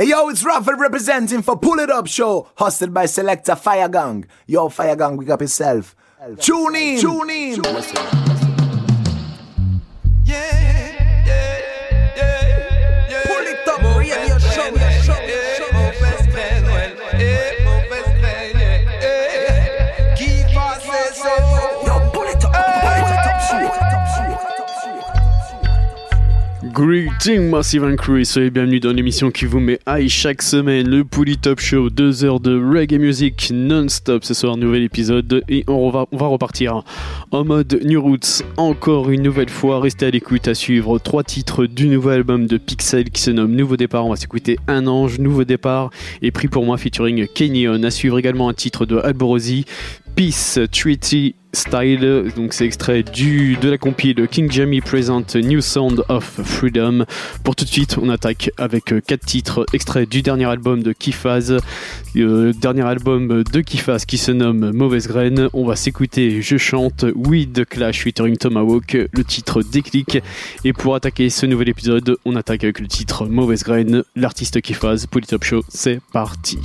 Hey yo, it's Raffle representing for Pull It Up Show, hosted by Selector Fire Gang. Yo, Fire Gang, wake up yourself. Tune in, tune in. Tune in. Greeting Massive and Crew, soyez bienvenue dans l'émission qui vous met high chaque semaine, le Pouli Top Show, 2 heures de reggae music non-stop ce soir, nouvel épisode. Et on va, repartir en mode New Roots, encore une nouvelle fois, restez à l'écoute à suivre trois titres du nouvel album de Pixel qui se nomme Nouveau Départ, on va s'écouter Un Ange, Nouveau Départ et Pris pour moi featuring Kenyon, à suivre également un titre de Alborosi, Peace Treaty Style, donc c'est extrait du, de la compile King Jamie Present New Sound of Freedom. Pour tout de suite, on attaque avec euh, quatre titres extraits du dernier album de Kifaz, euh, dernier album de Kifaz qui se nomme Mauvaise Graine. On va s'écouter Je chante We the Clash featuring Tomahawk, le titre Déclic. Et pour attaquer ce nouvel épisode, on attaque avec le titre Mauvaise Graine, l'artiste Kifaz, Polytop Show, c'est parti.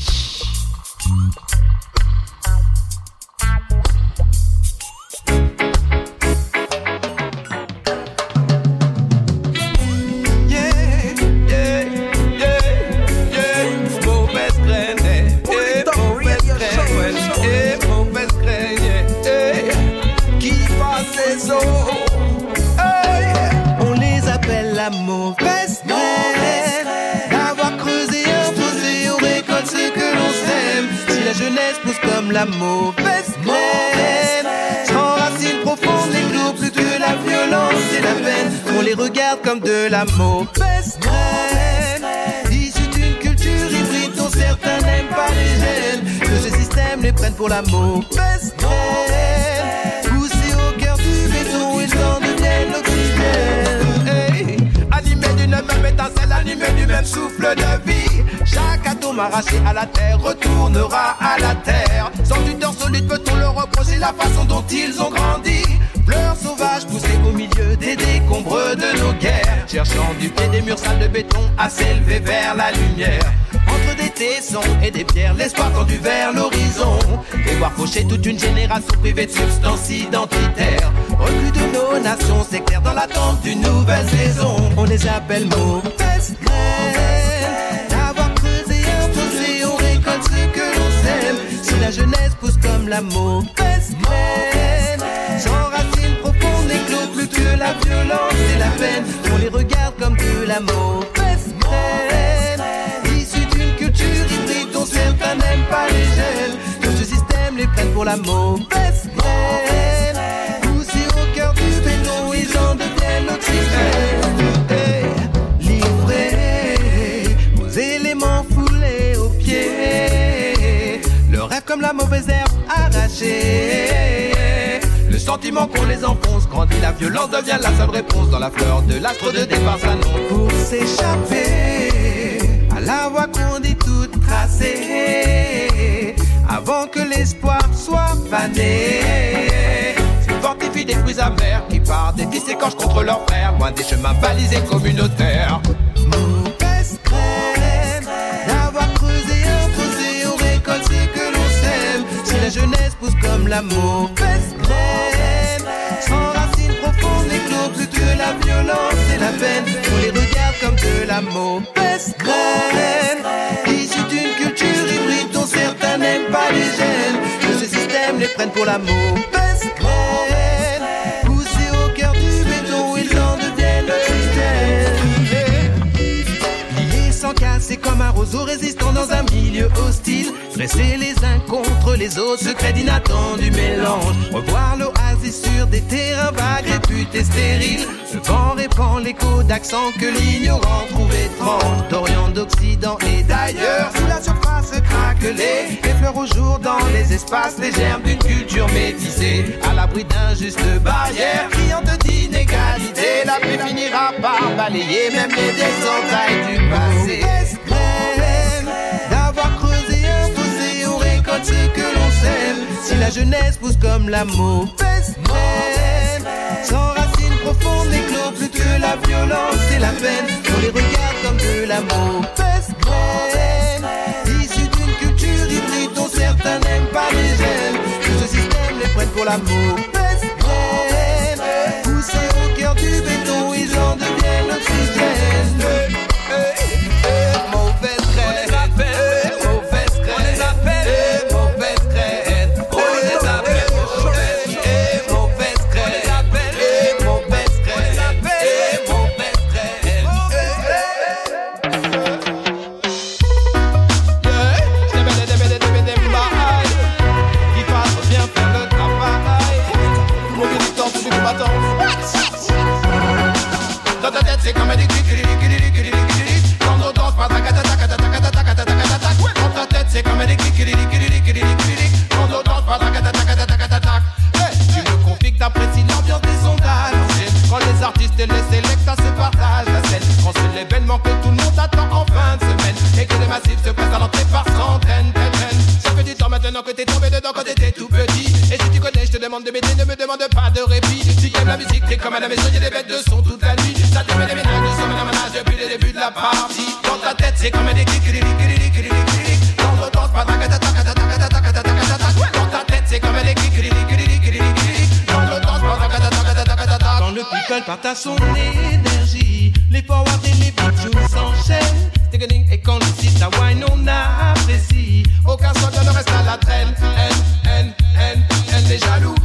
La mauvaise graine. Sans racines profondes, les plus que la violence et la peine. On les regarde comme de la mauvaise graine. D'une culture hybride dont certains n'aiment pas les gènes. Que ce système les prenne pour la mauvaise graine. D'une même étincelle, animés du même souffle de vie. Chaque atome arraché à la terre retournera à la terre. Sans tuteur solide, peut-on leur reprocher la façon dont ils ont grandi Fleurs sauvages poussées au milieu des décombres de nos guerres. Cherchant du pied des murs sales de béton à s'élever vers la lumière. Entre des tessons et des pierres, l'espoir tendu vers l'horizon. Et voir faucher toute une génération privée de substances identitaires. Recul de nos nations s'éclaire dans l'attente d'une nouvelle saison. On les appelle mauvaises la jeunesse pousse comme la mauvaise graine. La violence et la peine. On les regarde comme de la mauvaise graine. Issus d'une culture hybride dont certains n'aiment pas les gènes. Que ce système les prenne pour la mauvaise graine. Poussés au cœur du béton, ils en deviennent l'oxygène. comme la mauvaise herbe arrachée. Le sentiment qu'on les enfonce grandit, la violence devient la seule réponse dans la fleur de l'astre de départ s'annonce. Pour s'échapper à la voie qu'on dit toute tracée, avant que l'espoir soit fané. Fortifie des fruits amers qui partent des fils écorchent contre leurs frères, loin des chemins balisés communautaires. Mauvaise d'avoir creusé on récolte ce que la jeunesse pousse comme la mauvaise la violence et la peine. On les regarde comme de la mauvaise graine. Issus d'une culture hybride dont certains n'aiment pas les gènes. Que ce système les prenne pour la mauvaise graine. Poussés au cœur du béton, ils en deviennent oxygène. Liés sans casser comme un roseau résistant dans un milieu hostile. Dresser les uns contre les autres, secret d'inattendu mélange. Revoir l'oasis sur des terrains vagues, réputés stériles. Le vent répand l'écho d'accents que l'ignorant trouve étrange. D'Orient, d'Occident et d'ailleurs, sous la surface craquelée. Les fleurs au jour dans les espaces, les germes d'une culture métissée. À l'abri d'injustes barrières, criantes d'inégalité. La paix finira par balayer même les désentailles du passé. ce que l'on sème. Si la jeunesse pousse comme la mauvaise haine, sans racines profondes n'éclore plus que la violence et la peine. On les regarde comme de la mauvaise haine. Issus d'une culture hybride dont certains n'aiment pas les gènes. Que ce système les prenne pour la mauvaise haine. Poussés au cœur du béton, ils en deviennent de ne me demande pas de répit. Si t'aimes la musique, t'es comme à la maison, des bêtes de son toute la nuit. Ça te met des ménages, nous sommes à depuis le début de la partie. Dans ta tête, c'est comme un ta tête, c'est comme Dans le son énergie, les forwards et les et quand le. Aucun ne reste à la N, N, N, les jaloux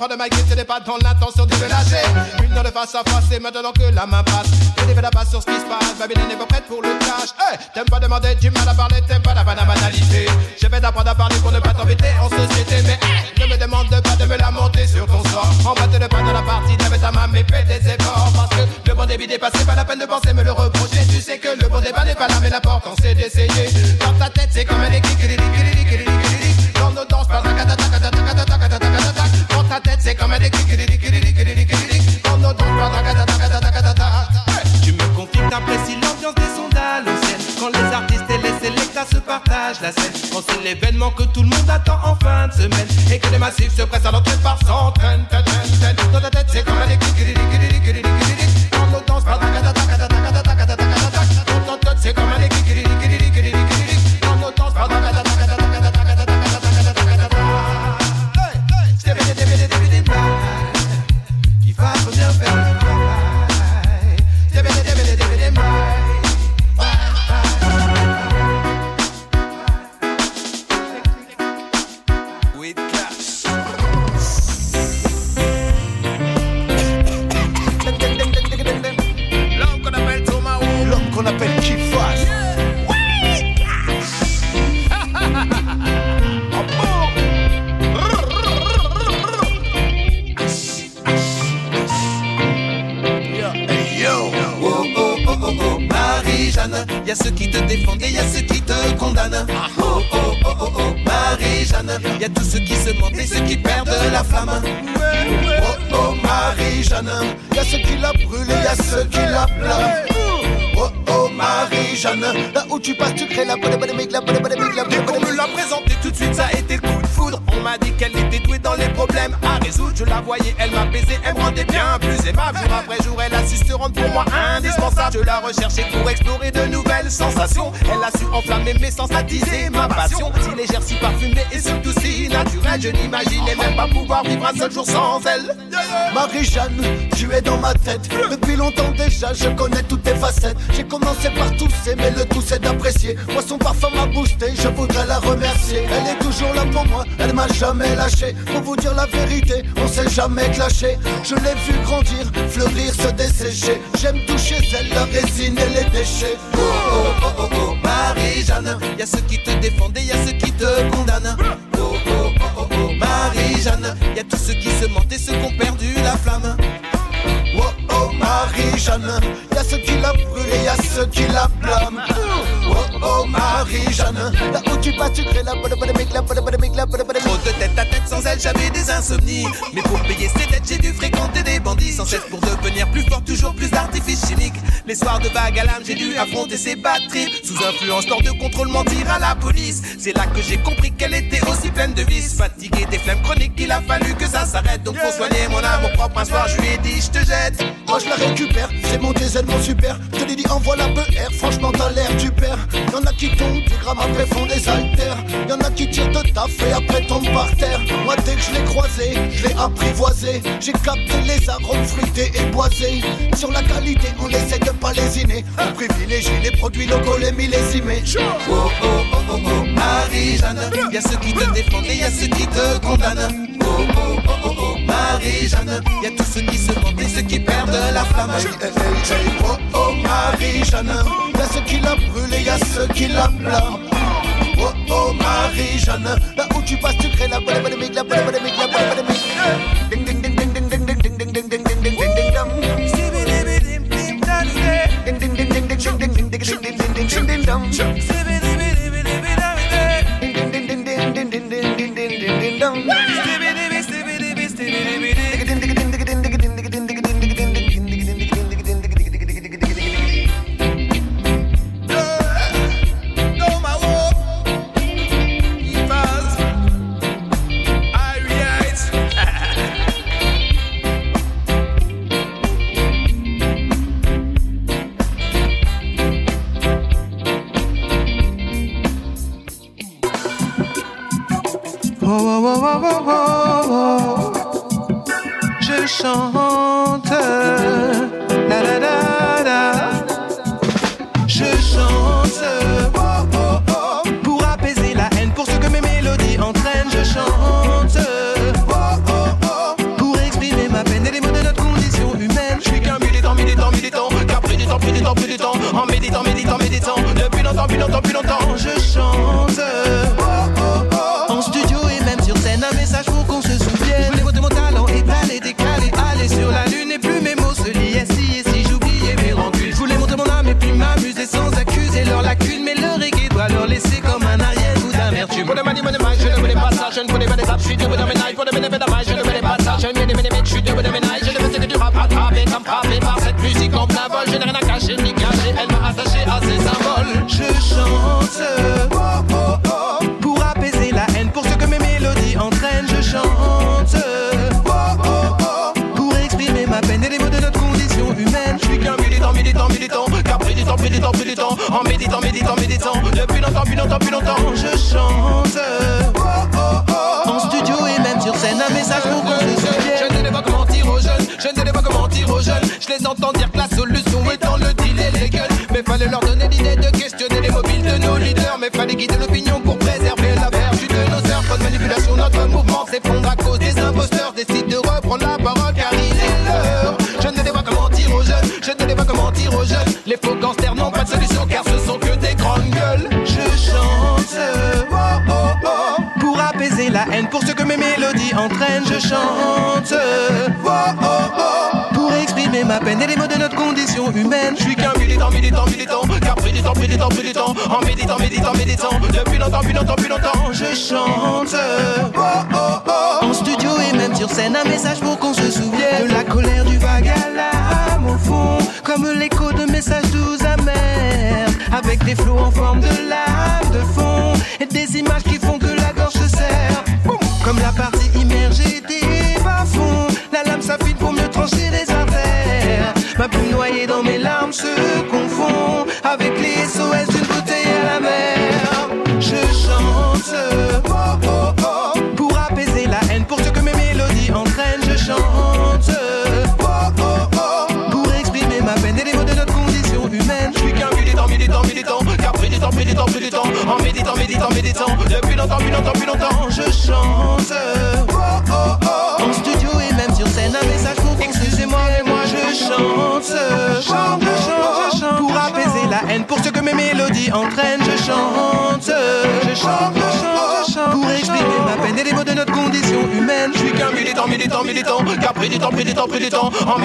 prends de ma guide, ce n'est pas dans l'intention de me lâcher Une heure de face à face, c'est maintenant que la main passe. Je défais la passe sur ce qui se passe Babylone n'est pas prête pour le clash t'aimes pas demander, du mal à parler, t'aimes pas la banalité Je vais t'apprendre à parler pour ne pas t'embêter en société Mais ne me demande pas de me lamenter sur ton sort. Embatte le pas dans la partie, lève ta main mais fais des efforts. Parce que le bon débit dépassé, pas la peine de penser me le reprocher. Tu sais que le bon débat n'est pas là mais l'important c'est d'essayer. Dans ta tête l'événement que tout le monde attend en fin de semaine. Et que les massifs se pressent à l'entrée par centaines Dans ta tête c'est comme un écrit sens, attiser ma passion. Si légère, si parfumée et surtout si naturelle, je n'imaginais même pas pouvoir vivre un seul jour sans elle. Marie-Jeanne, tu es dans ma tête. Depuis longtemps déjà, je connais toutes tes facettes. J'ai commencé par tousser, mais le tout c'est d'apprécier. Moi, son parfum m'a boosté, je voudrais la remercier. Elle est toujours là pour moi, elle m'a jamais lâché. Pour vous dire la vérité, on s'est jamais clashé. Je l'ai vu grandir, fleurir, se dessécher. J'aime toucher elle, la résine et les déchets. Oh oh oh Marie-Jeanne. Y a ceux qui te défendent et y a ceux qui te condamnent. Oh oh oh oh, oh Marie-Jeanne. Y a tous ceux qui se mentent et ceux qui ont perdu la flamme. Oh oh Marie-Jeanne. Y a ceux qui la brûlent et y a ceux qui la blâment. Oh oh Marie-Jeanne. Là où tu vas, tu crées la bonne bonne la bonne bonne la bonne bonne Trop de tête à tête, sans elle j'avais des insomnies. Mais pour payer ses dettes, j'ai dû fréquenter des bandits sans cesse pour devenir plus fort, toujours plus d'artifices chimiques. Les soirs de vague à l'âme, j'ai dû affronter ses batteries. Sous influence, lors de contrôle, mentir à la police. C'est là que j'ai compris qu'elle était aussi pleine de vices. Fatiguée des flemmes chroniques, il a fallu que ça s'arrête. Donc pour soigner mon âme, mon propre un soir, je lui ai dit, je te jette. Moi, je la récupère, c'est mon diesel, mon super. Je te l'ai dit, envoie la PR, franchement, t'as l'air du père. Y'en a qui tombent du grammes après font des haltères. Y'en a qui tirent de taf après tombent par terre. Moi dès que je l'ai croisé, je l'ai apprivoisé. J'ai capté les arômes fruités et boisés. Sur la qualité, on essaie de pas lésiner. On privilégie les produits locaux, les millésimés. Oh oh oh oh oh, Marie-Jeanne. Y'a ceux qui te défendent et y'a ceux qui te condamnent. Oh oh oh oh oh, Marie-Jeanne. Y'a tous ceux qui se vendent et ceux qui perdent la flamme oh Marie-Jeanne, y'a ceux qui la brûlent y'a ceux qui la blâment. Oh oh Marie-Jeanne, là où tu passes tu crées la bonne bonne la bonne bonne la bonne bonne ding ding ding ding ding ding ding ding ding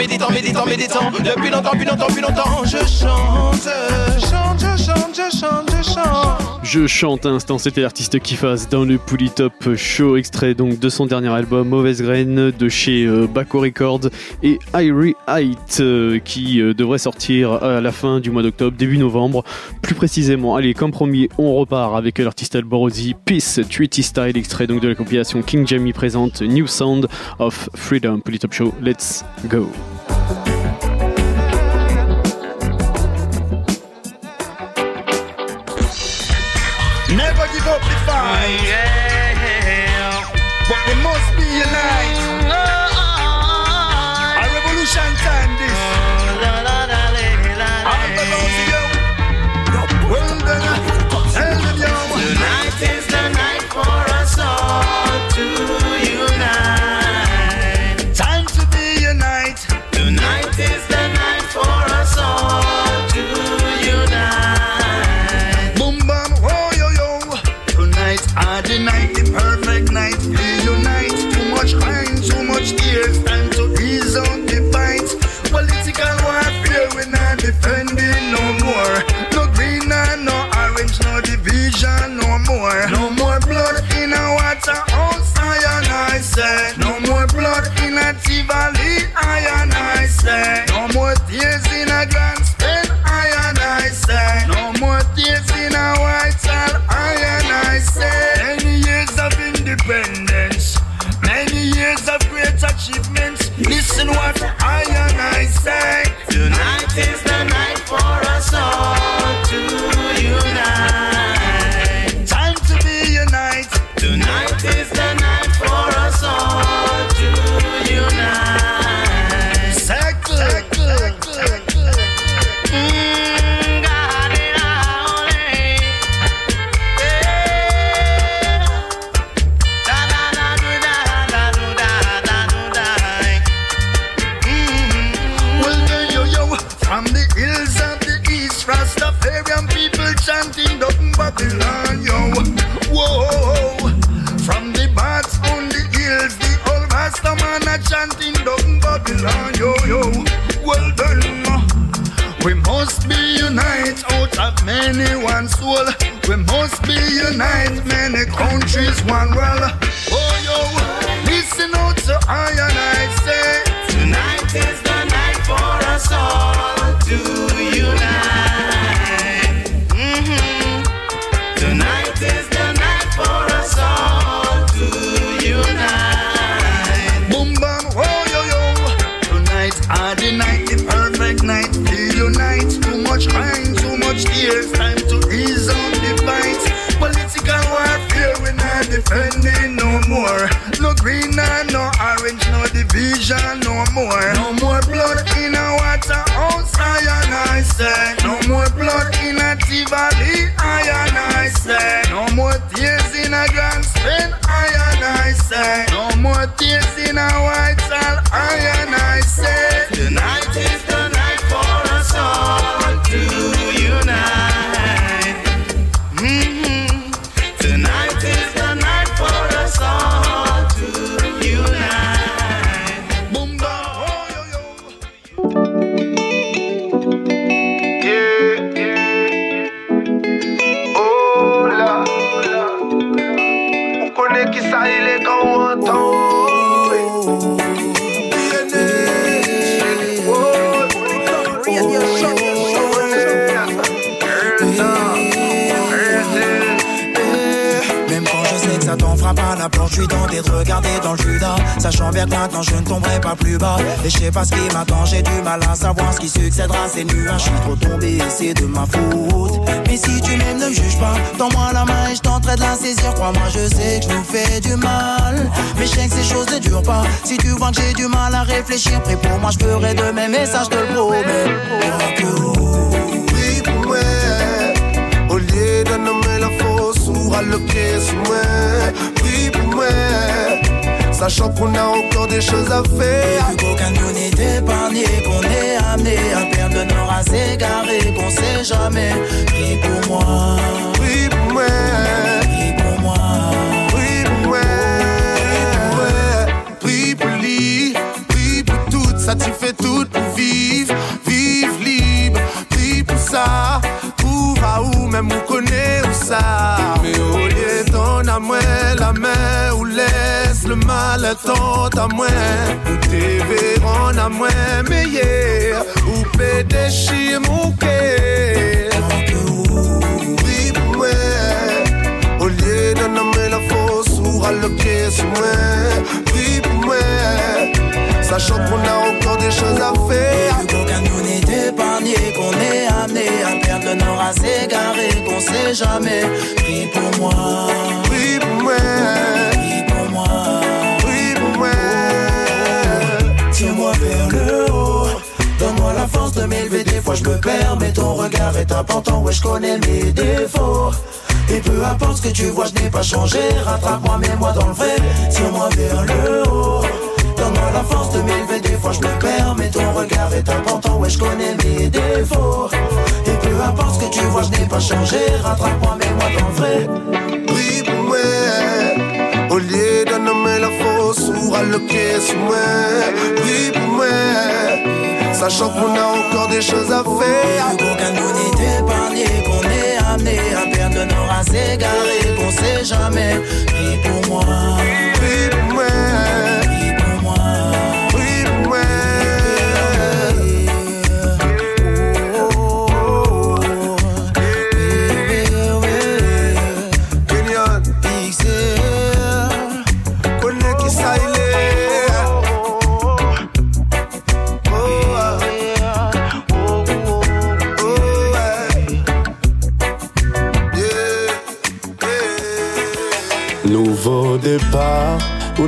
méditant, méditant, méditant, depuis longtemps, depuis longtemps, depuis longtemps, je chante, chante, je chante, je chante, je chante. Je chante à l'instant, c'était l'artiste qui fasse dans le Top Show, extrait donc de son dernier album Mauvaise Graine de chez euh, Baco Records et Irie Height euh, qui euh, devrait sortir à la fin du mois d'octobre, début novembre. Plus précisément, allez, comme promis, on repart avec l'artiste Alborosi Peace Treaty Style, extrait donc de la compilation King Jamie présente New Sound of Freedom. Top Show, let's go. Never give up the fight. Yeah. Listen what soul. We must be united, many countries, one world. Oh je suis tenté de regarder dans le Judas. Sachant bien que maintenant je ne tomberai pas plus bas. Et je sais pas ce qui m'attend, j'ai du mal à savoir ce qui succédera. C'est nuages, je suis trop tombé, c'est de ma faute. Mais si tu m'aimes, ne me juge pas. Tends-moi la main et je tenterai de la saisir. Crois-moi, je sais que je nous fais du mal. Mais je sais que ces choses ne durent pas. Si tu vois que j'ai du mal à réfléchir, prie pour moi, je ferai de mes messages, te le promets. Au lieu de nommer la fausse ou à le pied sous moi. Sachant qu'on a encore des choses à faire. Plus qu'aucun de nous n'est épargné, qu'on est amené à perdre le nord à s'égarer, qu'on sait jamais. Prie pour moi, Prie pour moi, prie pour moi. prie pour moi, prie pour moi, prie pour tu fais tout pour vivre, vivre libre, prie pour ça. Trouve à où même on connaît où ça. À moi la main ou laisse le mal tant à moi. Ou t'es verrons à moi meilleur. Ou peut déchirer mon cœur. Oui, moi. Au lieu de nommer la fausse ou à le pied sur moi. Oui, moi. Sachant qu'on a encore des choses à faire. Plus qu'aucun de nous n'est épargné, qu'on est amené à perdre le nord, à s'égarer, qu'on sait jamais. Prie pour moi, Oui, pour moi. prie pour moi. Oui, pour moi. Tiens-moi vers le haut. Donne-moi la force de m'élever, des fois je me perds, mais ton regard est important, ouais je connais mes défauts. Et peu importe ce que tu vois, je n'ai pas changé. Rattrape-moi, mets-moi dans le vrai. Tiens-moi vers le haut. La force de m'élever, des fois je me perds, mais ton regard est important, ouais je connais mes défauts. Et peu importe ce que tu vois, je n'ai pas changé. Rattrape-moi, mets-moi dans le vrai. Oui, pour moi. Au lieu de nommer la fausse ou à le pied sur moi. Oui, pour moi. Sachant qu'on a encore des choses à faire. Qu'aucun de nous n'est épargné, qu'on est amené à perdre le nord, à s'égarer, qu'on sait jamais. Prie pour moi, Oui, pour moi.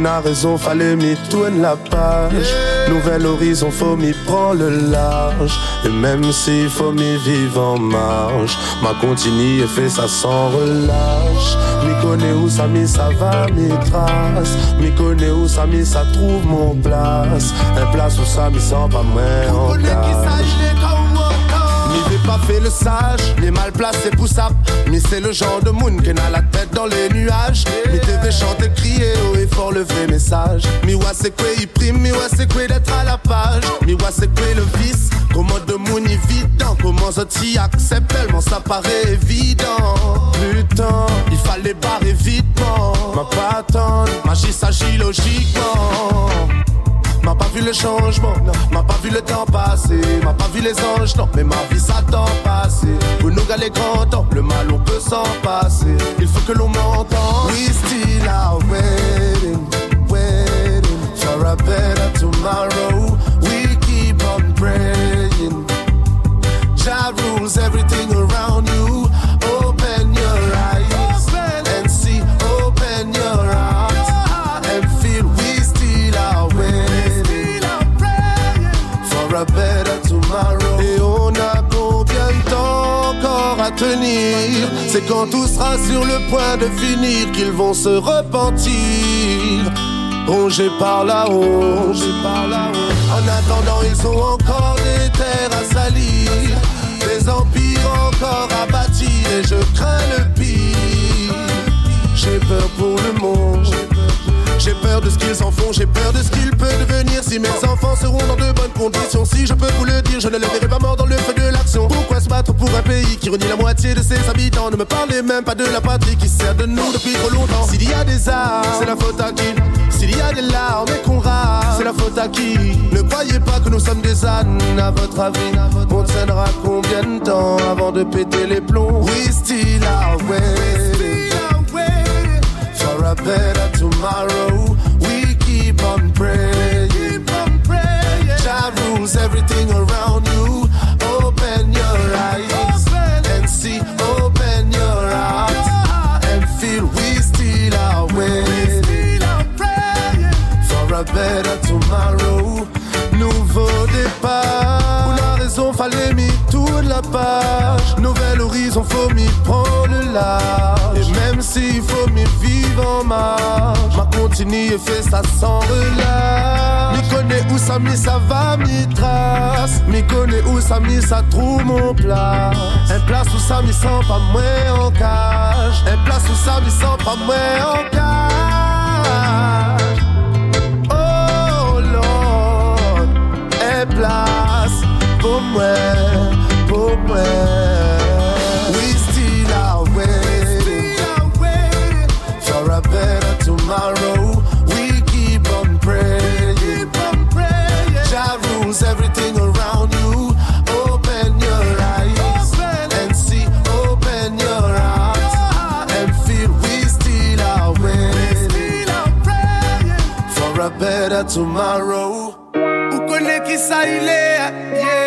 A raison, fallait m'y tourner la page. Nouvel horizon, faut m'y prendre le large. Et même s'il faut m'y vivre en marge, ma continue et fait ça sans relâche. M'y connais où ça mis ça va, m'y trace. M'y connais où ça mis ça trouve mon place. Un place où ça m'y sent pas moins en cage. M'y pas fait le sage, les mal placés pour ça. Mais c'est le genre de moon qui a la tête dans les nuages. Mi devait chanter, crier haut et fort le vrai message. Mi wa c'est quoi il prime, mi wa c'est quoi d'être à la page. Mi wa c'est quoi le vice, comment de moon évident. Comment ça t'y accepte tellement ça paraît évident. Putain, il fallait barrer vitement. Ma pas attendre, magie s'agit logiquement. M'a pas vu le changement, non. M'a pas vu le temps passer, m'a pas vu les anges, non. Mais ma vie s'attend passé. Pour nous gars les grands temps, le mal on peut s'en passer. Il faut que l'on m'entende. We still are waiting, waiting for a better tomorrow. We keep on praying. Jah rules everything around C'est quand tout sera sur le point de finir qu'ils vont se repentir. Rongés par la honte. En attendant, ils ont encore des terres à salir, des empires encore à bâtir, et je crains le pire. J'ai peur pour le monde. J'ai peur de ce qu'ils en font, j'ai peur de ce qu'il peut devenir si mes enfants seront dans de bonnes conditions. Si je peux vous le dire, je ne les verrai pas morts dans le feu de l'action. Battre pour un pays qui renie la moitié de ses habitants Ne me parlez même pas de la patrie qui sert de nous depuis trop longtemps. S'il y a des armes, c'est la faute à qui? S'il y a des larmes et qu'on rate, c'est la faute à qui? Ne croyez pas que nous sommes des ânes, à votre avis. On tiendra combien de temps avant de péter les plombs? We still are waiting for a better tomorrow. We keep on praying. Jah rules everything around Nouvel horizon, faut m'y prendre le large. Et même s'il faut m'y vivre en marge, ma continue et fait ça sans relâche. M'y connais où ça mis ça va, m'y trace. M'y connais où ça mis ça trouve mon place. Un place où ça m'y sent pas moins en cage. Un place où ça m'y sent pas moins en cage. Oh Lord, fait place pour moi, moi. We still are waiting for a better tomorrow. We keep on praying. Jah rules everything around you. Open your eyes and see. Open your heart and feel. We still are waiting for a better tomorrow. Il est yeah.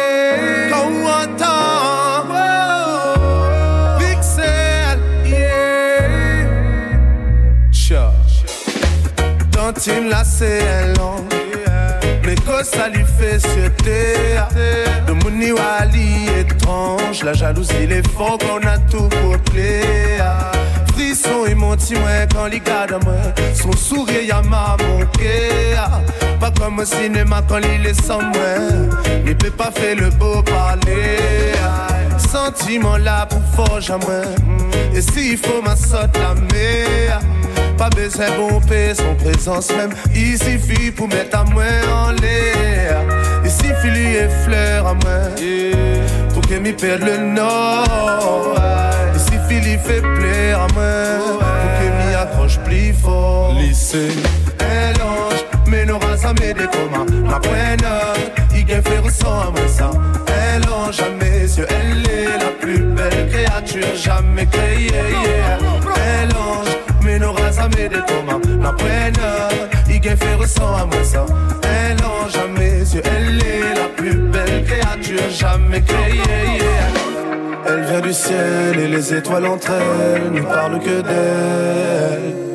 Tantine là c'est long. Mais que ça lui fait sur terre De mon wali étrange. La jalousie les fort qu'on a tout pour plaire Frisson et moi. Son sourire y'a m'a manqué Pas comme au cinéma quand il est sans moi. Il peut pas faire le beau parler Sentiment là pour forger à moi. Et s'il faut ma sorte la mer. Pas besoin bomber son présence même. Il suffit pour mettre à moi en l'air Il suffit lui et fleurs à moi Pour que m'y perde le nord Il suffit lui fait plaire à moi Pour que m'y accroche plus fort Lycée, un ange, mais races à mes décomas. La pointe, il gagne à moi ça. Elle ange à mes yeux, elle est la plus belle créature jamais créée. yeah. Elle ange, mais races à mes décomas. La pointe, il gagne à moi ça. Elle est la plus belle créature jamais créée. yeah. elle vient du ciel et les étoiles entre elles ne parlent que d'elle.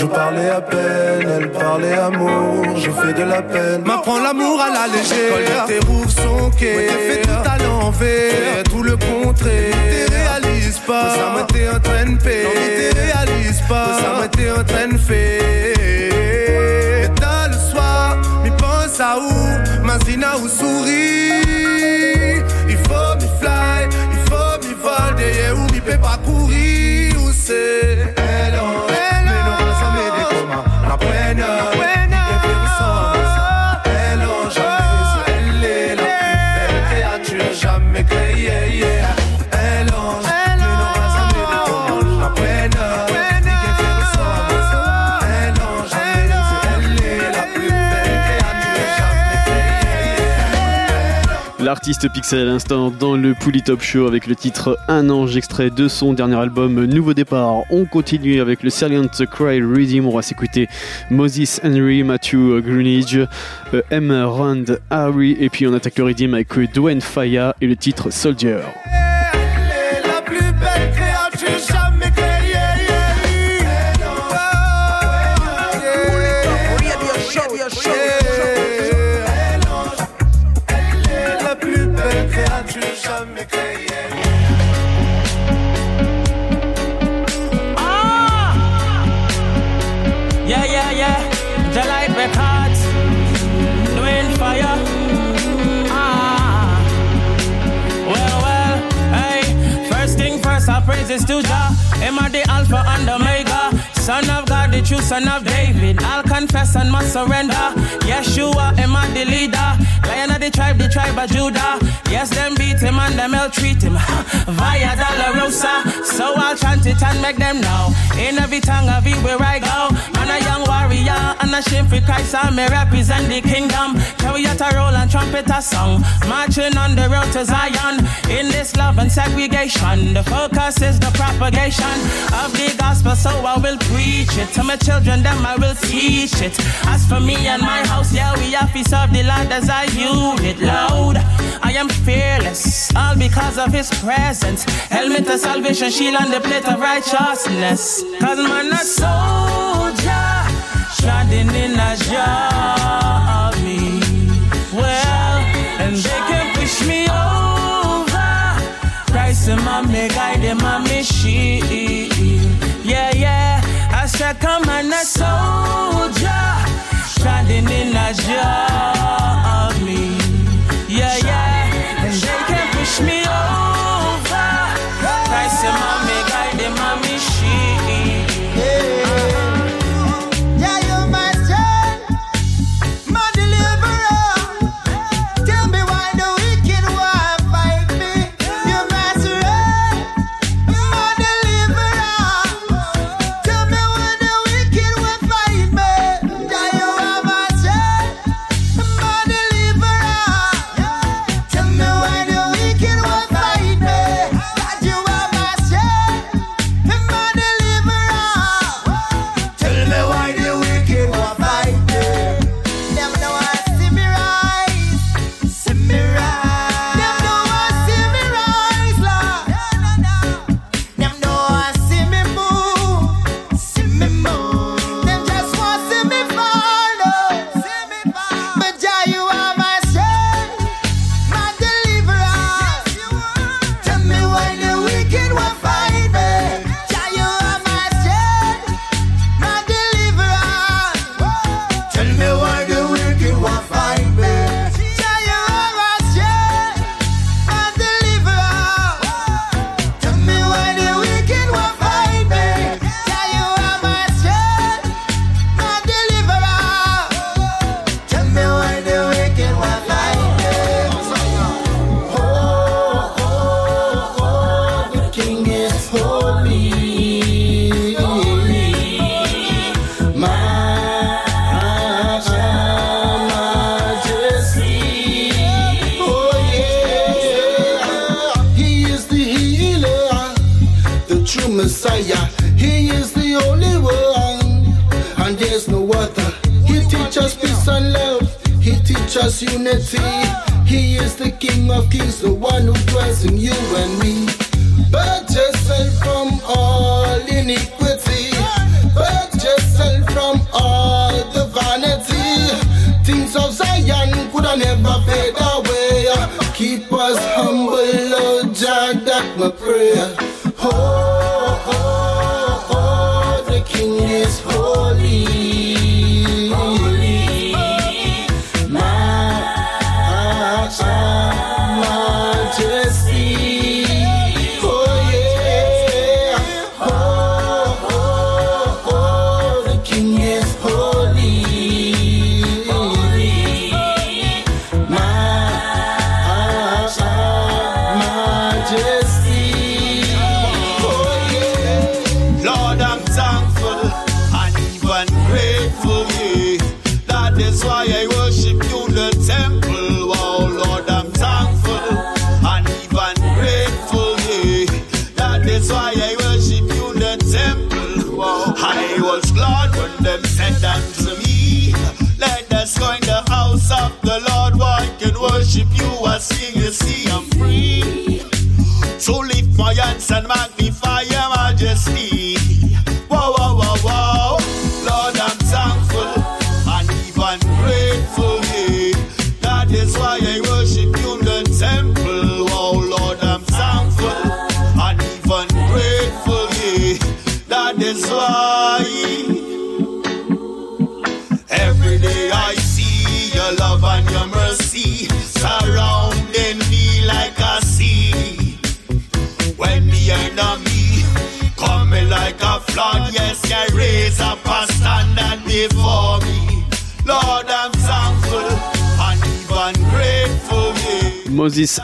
Je parlais à peine, elle parlait amour, je fais de la peine. M'apprends l'amour à la légère. Quand tes roues sont quais, fait tout à l'envers, tout le contraire. Tu réalises pas, ça m'était en train de payer. Non, tu réalises pas, ça m'était en train de faire. Et dans le soir, m'y pense à où, Mazina ou sourit. Il faut m'y fly, il faut m'y vol, derrière où m'y peut pas courir, où c'est? Elle L'artiste Pixel à l'instant dans le Pouli Top Show avec le titre Un ange extrait de son dernier album Nouveau Départ. On continue avec le Salient Cry Redeem. On va s'écouter Moses Henry, Matthew Greenidge, euh, M. Rand Harry et puis on attaque le Redeem avec Dwayne Faya et le titre Soldier. Am I the Alpha and Omega? Son of the true son of David. I'll confess and must surrender. Yeshua, am I the leader? Lion of the tribe, the tribe of Judah. Yes, them beat him and them treat him. Via Dolorosa. So I'll chant it and make them know. In every tongue of it where I go. Man, a young warrior and a shame for Christ. I may represent the kingdom. Carry out a roll and trumpet a song. Marching on the road to Zion. In this love and segregation. The focus is the propagation of the gospel. So I will preach it. To my children, them I will teach it. As for me and my house, yeah, we have to serve the Lord as I it loud. I am fearless, all because of his presence. Helmet of salvation, shield and the plate of righteousness. Cause man a soldier, standing in a jar of. Well, and they can push me over. Christ and me guide and me shield. I come on a soldier, standing in a jar of me.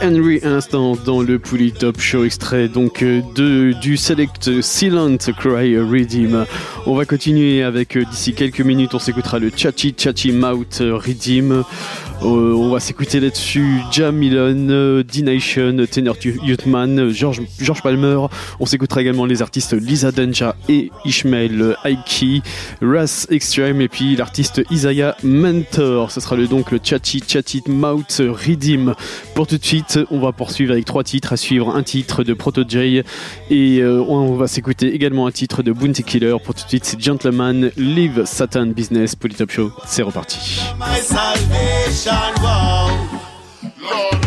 Henry à l'instant dans le Pouli Top Show extrait donc euh, de, du select Silent Cry Redeem. On va continuer avec euh, d'ici quelques minutes on s'écoutera le Chachi Chachi Mouth Redeem. Euh, on va s'écouter là-dessus Jam euh, D-Nation, Tenor Youthman, George, Palmer. On s'écoutera également les artistes Lisa Denja et Ishmael Aiki, Ras Extreme et puis l'artiste Isaiah Mentor. Ce sera le, donc le Chachi Chachi Mouth Redeem. Pour tout de suite, on va poursuivre avec trois titres. À suivre un titre de Proto J et euh, on va s'écouter également un titre de Bounty Killer. Pour tout de suite, c'est Gentleman Live Satan Business Polytop Show. C'est reparti. Salvation, wow. Lord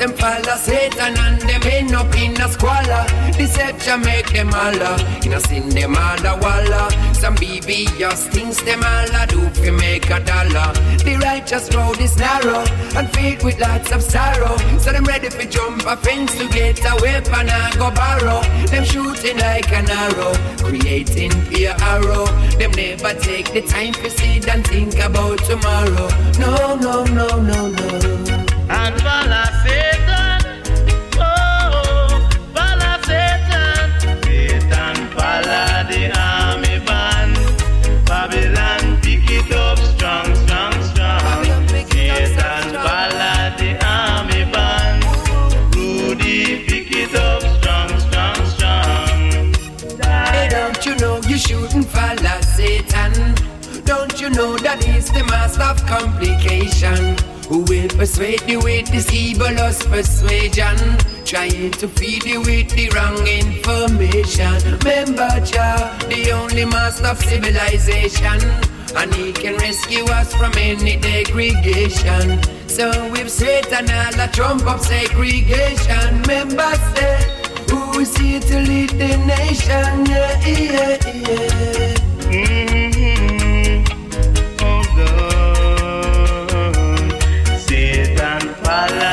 them follow Satan and them end up in a squalor. Deception make them holler, in a sin them all walla. Some BBS things them a do fi make a dollar. The righteous road is narrow and filled with lots of sorrow. So them ready fi jump a fence to get a weapon and go borrow. Them shooting like an arrow, creating fear arrow. Them never take the time to sit and think about tomorrow. No, no, no, no, no. And follow Satan. Know that he's the master of complication? Who will persuade you with this evilous persuasion? Trying to feed you with the wrong information. Remember, Jah, the only master of civilization. And he can rescue us from any degradation. So if Satan all a trump up segregation, members say, who is here to lead the nation? Yeah, yeah, yeah. Mm-hmm. Satan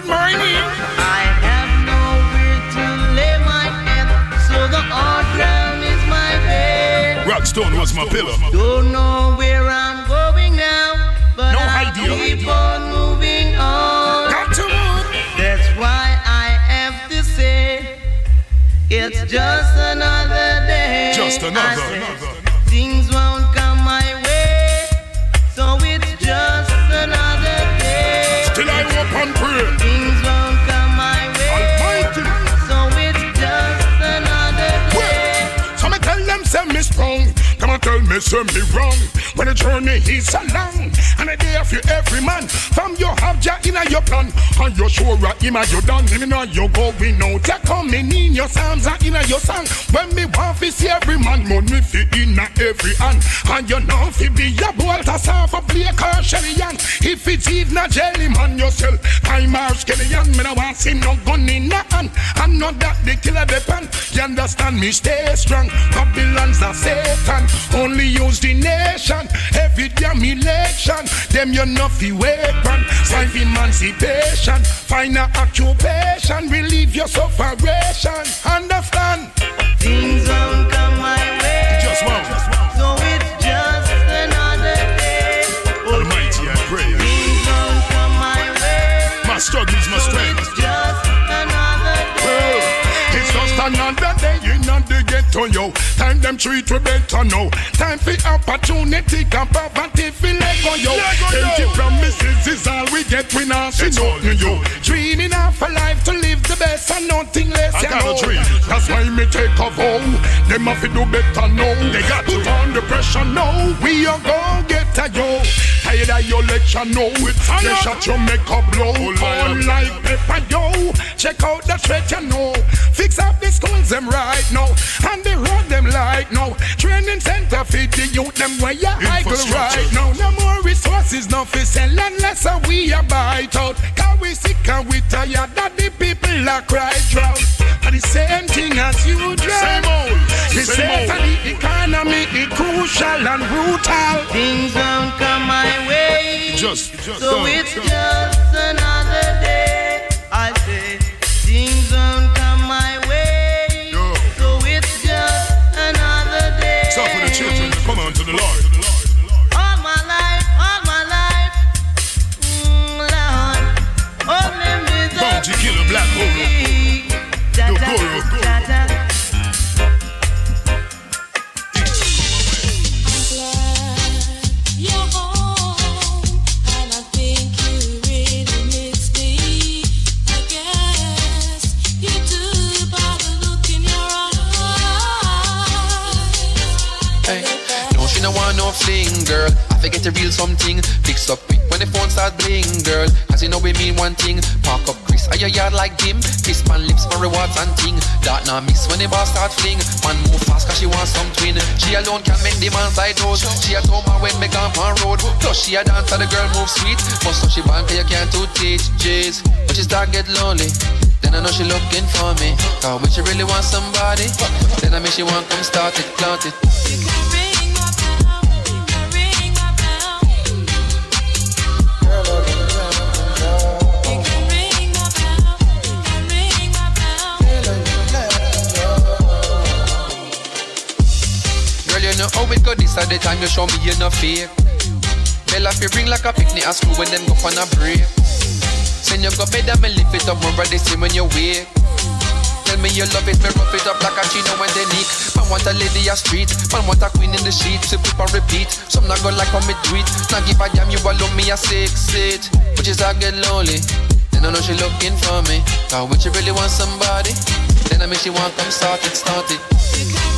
roof. Good morning. I have nowhere to lay my head, so the hard ground is my bed. Rockstone was my pillow. Don't know where I'm going now, but No I idea. keep on moving on. Got to move. That's why I have to say it's just another day. Just another. Me send me wrong. When the journey is so long, and a day you every man. From your object in your plan, and your sure him and you done. Me know you going out. You coming in your psalms and in your song. When me want to see every man, money fi in every hand. And you know fi be a bolt a soft a play car Shelly-Ann. If it's even a jelly man yourself, I'm a Skelly-Ann. Me no want see no gun in the hand. I know that the killer depend. You understand me? Stay strong. Babylon's a Satan. Only use the nation. Every damn election. Them you know fi weapon. Find emancipation. Find a occupation. Relieve your sufferation. Understand? Things won't come my way, Just one. so it's Time them treat we better now. Time for opportunity and poverty feel let go, yo. Empty promises is all we get. We not see nothing, yo. Dreaming of a life to live the best and nothing less. I got a dream. That's why me take a vow. Them have to do better now. They got put on the pressure now. We are go get a yo. Tired of your lecture, no. They shot your makeup blow. On like pepper, yo. Check out the threat, you know. Fix up the schools, them right now. And the road, them like now. Training center feed the youth, them where you idle right now. No more resources, no for sell unless we a bite out. Cause we sick and we tired that the people are cry drought. And the same thing as you drown. Same old. The same the economy is crucial and brutal. Things don't come my way. Just, just so don't, it's don't. just another day. Girl. I forget to real something. Fix up quick when the phone start bling, girl. Cause you know we mean one thing. Park up Chris, are your yard like Jim? Kiss my lips for rewards and ting. That now mix when the boss start fling. Man move fast cause she want some twin. She alone can make the man side toes. She a told man when me gone on road. Plus she a dance and the girl move sweet. Must know she bank you can't do teach, jeez. But she start get lonely. Then I know she looking for me. Cause when she really want somebody, then I mean she want come start it, plant it. Time you show me you're no fake. Bella fi ring like a picnic at school when them go on a break. Send you go bed and me lift it up more ready see when you wake. Tell me you love it, me rough it up like a chino when they nick. Man want a lady a street, man want a queen in the sheets. Up and repeat. Some not go like how me do it. Not give a damn you alone me a six it. But she I get lonely. Then I know she looking for me. Cause when she really want somebody, then I mean she want come start it, start it.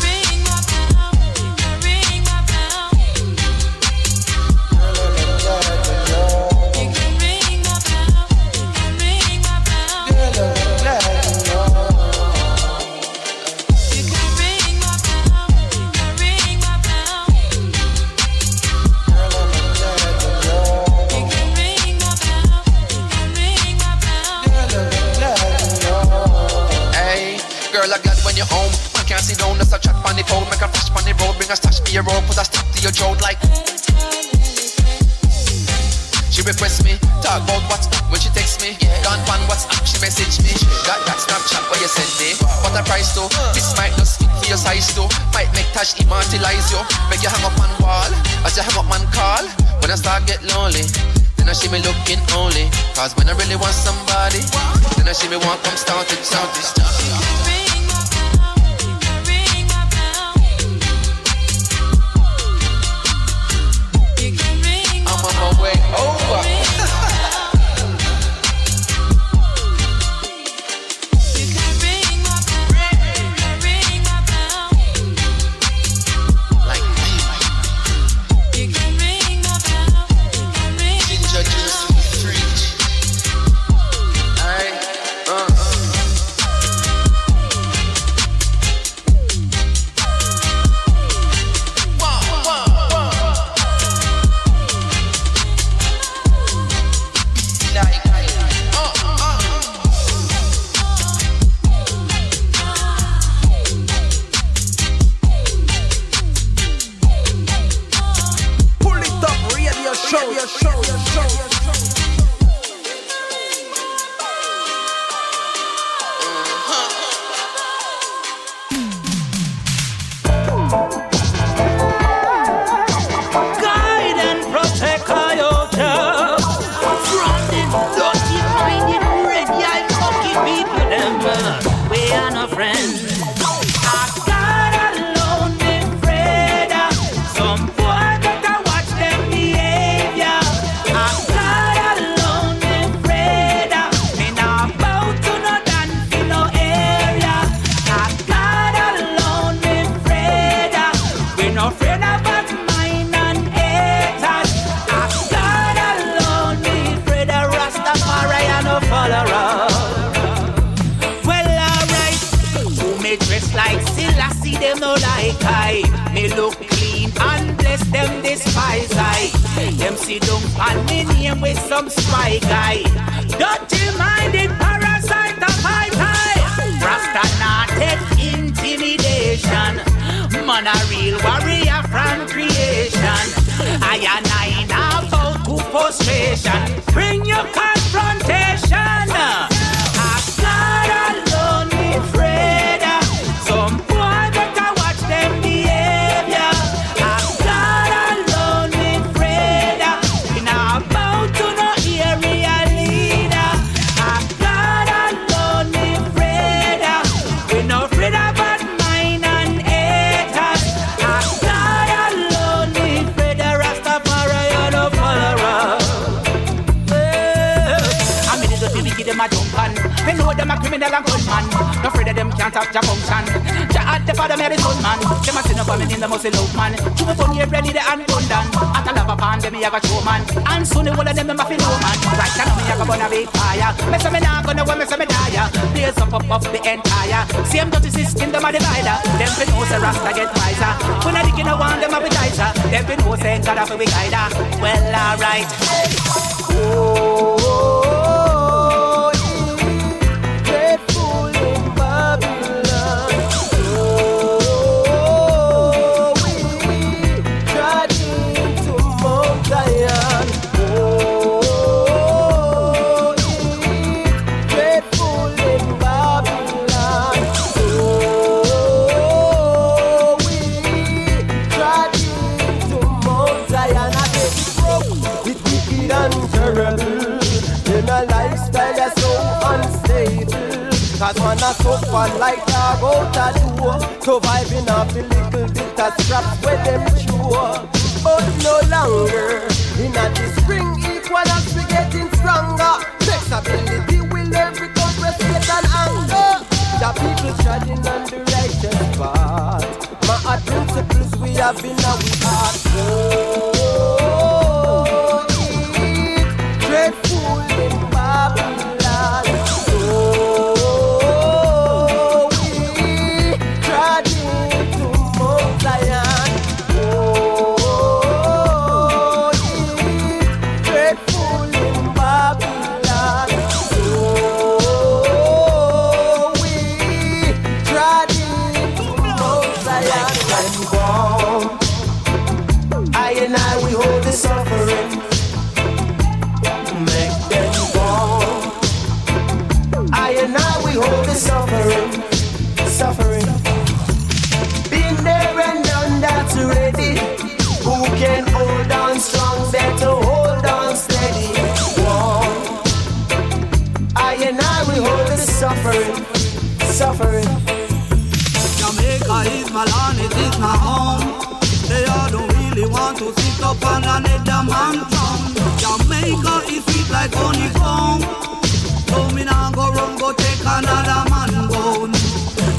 The phone. Make a flash on the road, bring a stash for your road, put a stop to your throat like. She requests me, talk about what's up when she text me. Gone pan what's up, she message me. Got that Snapchat where you send me. What a price though, this might not fit for your size though. Might make Tash immortalize you. Make you hang up on wall, as you hang up man call. When I start get lonely, then I see me looking only. Cause when I really want somebody, then I see me want come start it, start Bring your confrontation. Have your function. Jah had the father Mary son man. Them a sin up me in the muscle love man. Two me funny ready the hand gun down. At a love upon them a go show man. And soon the whole of them them a feel low man. Right now me a go burn a big fire. Me say me nah gonna when me say me die. Blaze up up up the entire. Same dirty system them a divider. Them fi know say Rasta get wiser. When I dig in a one them appetizer. Them fi know say God a fi we guider. Well alright. Dreadful oh. A suffer like dog out a door Surviving off the little bit of scraps where them chew. But no longer In a the spring equal as we getting stronger. Flexibility will every come respect and anger. The people treading on the righteous path. My principles we have been in our heart to sit up on another man throne. Jamaica is sweet like honeycomb. So me nah go run go take another man bone.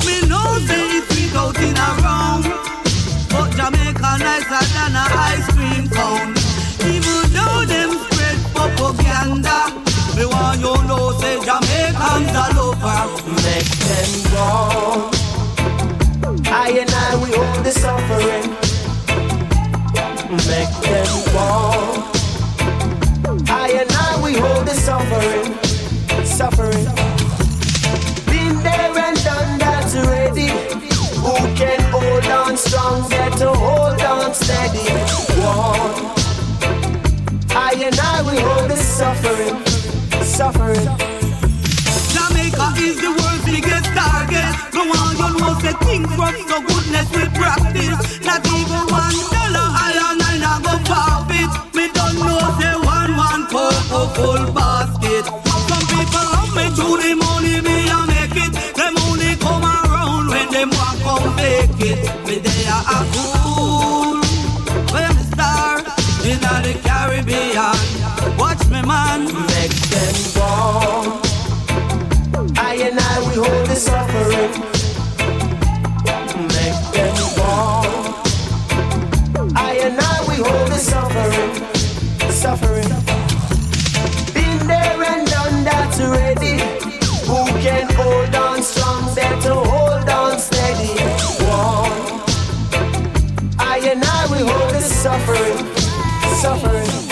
Me know say it's sweet out in a round, but Jamaica nicer than a ice cream cone. Even though them spread propaganda, me want you know say Jamaicans all over. Make them go. I and I, we hold the suffering. Make them go. I and I, we hold the suffering. Suffering. Been there and done that already. Who can hold on strong, better hold on steady. Whoa. I and I, we hold the suffering. Suffering. Jamaica is the world's biggest target. No one you know say things work so goodness we practice. Not even one and I go forfeit. Me don't know say one one cocoa full basket. Some people love me to the money me a make it. Them only come around when them want come fake it. Me they are a fool. Where me star in the Caribbean. Watch me man. Make them go. I and I, we hold the suffering. Suffering. Suffering.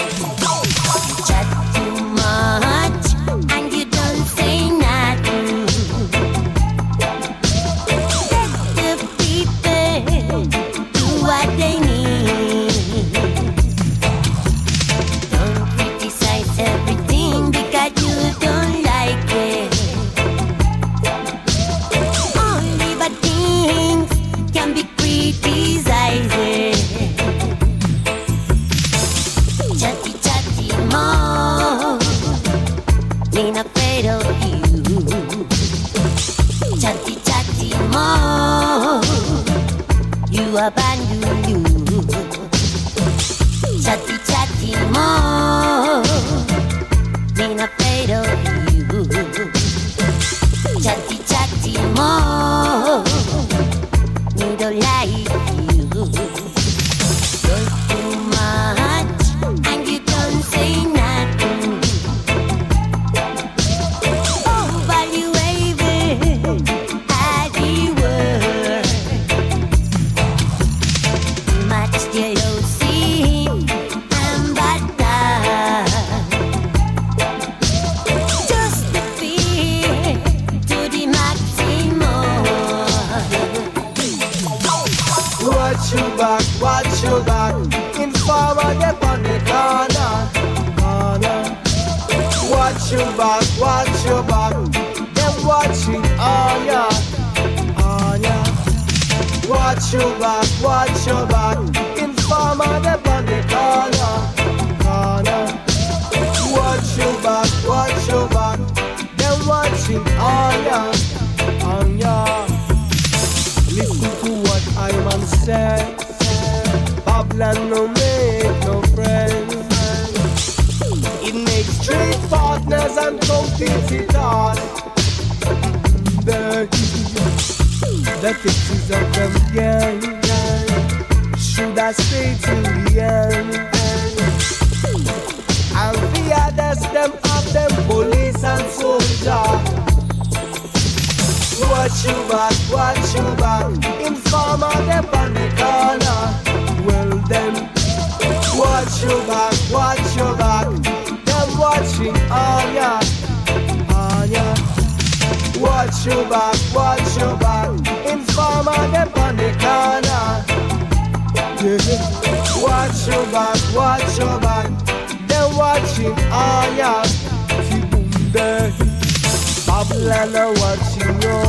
follow what you know.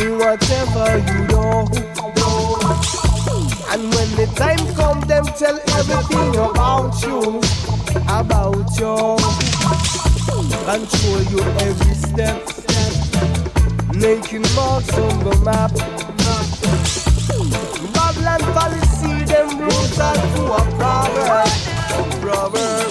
In whatever you know. And when the time comes, them tell everything about you, about you. Control you every step, step, making marks on the map. Babylon policy, them rules are to a proverb, proverb.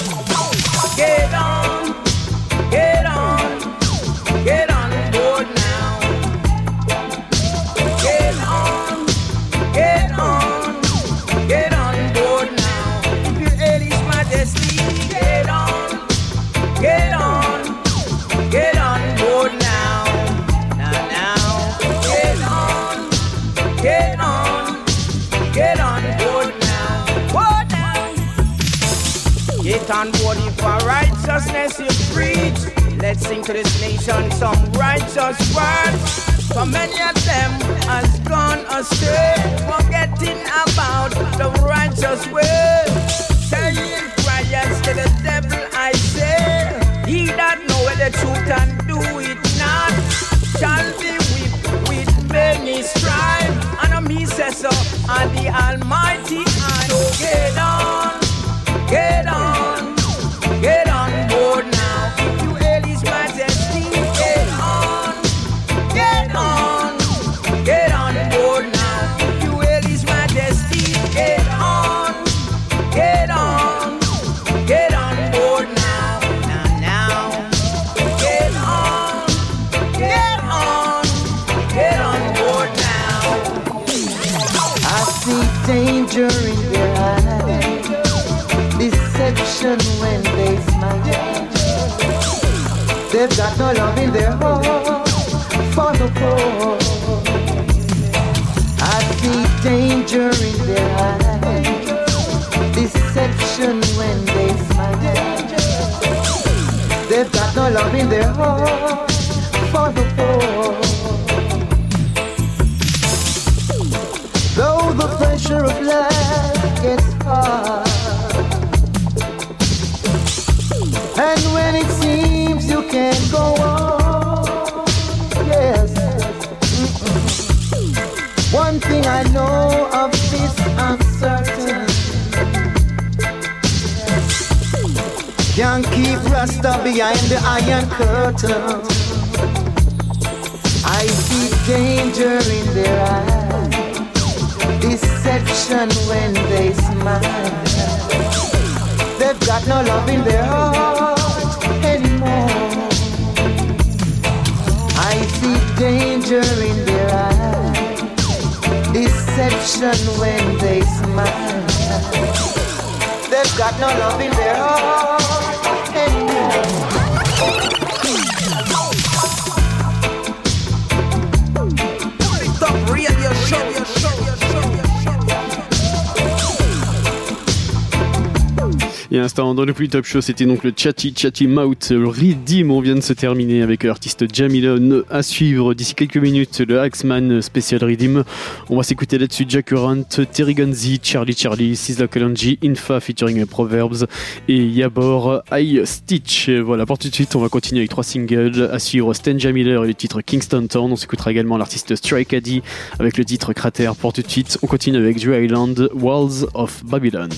Let's sing to this nation some righteous words. For many of them has gone astray, forgetting about the righteous way. Saying prayers to the devil, I say, he that knoweth the truth and do it not, shall be whipped with many strife. And a me says so, and the Almighty, I know, get on, get on, got no love in their heart for the poor. I see danger in their eyes, deception when they smile. They've got no love in their heart for the poor. Though the pressure of life gets hard, can't go on, yes. mm-mm. One thing I know of this uncertain. Can't keep Rasta behind the iron curtain. I see danger in their eyes deception when they smile. They've got no love in their heart danger in their eyes, deception when they smile. They've got no love in their heart Et à l'instant, dans le plus top show, c'était donc le Chatty Chatty Mouth Redeem. On vient de se terminer avec l'artiste Jamilon. À suivre d'ici quelques minutes, le Axman spécial Redeem. On va s'écouter là-dessus Jack Current, Terry Gunzi, Charlie Charlie, Sizzla Kalonji, Infa featuring Proverbs et Yabor I Stitch. Voilà, pour tout de suite, on va continuer avec trois singles. À suivre Stan Jamiller et le titre Kingston Town. On s'écoutera également l'artiste Strike Addy avec le titre Crater. Pour tout de suite, on continue avec Drew Island, Walls of Babylon.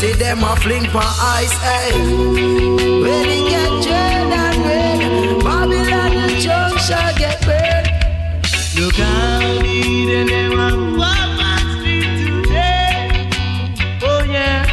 See them a fling for ice. Hey, when it get dread and red, Babylon the junk shall get burned. Look how the and them a go up street today. Oh yeah.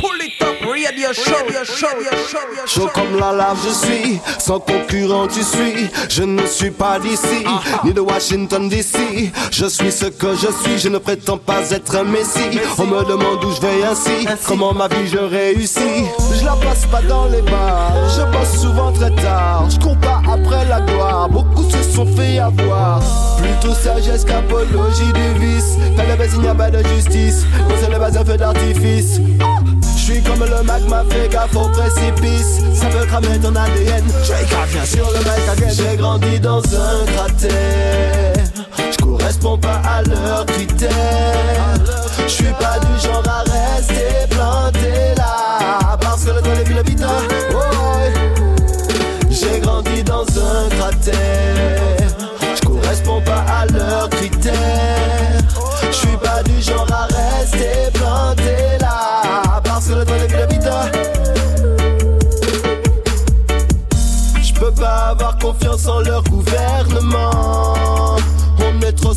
Pull it up, radio show, radio show, radio show, radio Chaud comme la lave, je suis, sans concurrent tu suis. Je ne suis pas d'ici, ni de Washington DC. Je suis ce que je suis, je ne prétends pas être un messie. On me demande où je vais ainsi, comment ma vie je réussis. Je la passe pas dans les bars, je bosse souvent très tard. Je cours pas après la gloire, beaucoup se sont fait avoir. Plutôt sagesse qu'apologie du vice. Pas de baisse, il n'y a pas de justice. Non, c'est le bas un feu d'artifice. Suis comme le magma, fais gaffe au précipice. Ça peut cramer ton ADN. Drake viens sur le mec. J'ai grandi dans un cratère. Je corresponds pas à leurs critères. Je suis pas du genre à rester planté là. Parce que le temps est le vita. J'ai grandi dans un cratère. Je corresponds pas à leurs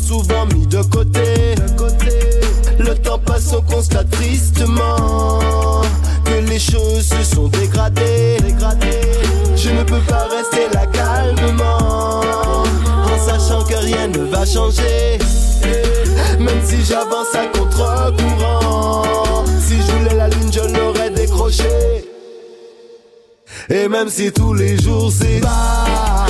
souvent mis de côté. Le temps passe, on constate tristement que les choses se sont dégradées. Je ne peux pas rester là calmement en sachant que rien ne va changer. Même si j'avance à contre-courant, si je voulais la lune, je l'aurais décroché. Et même si tous les jours c'est bas,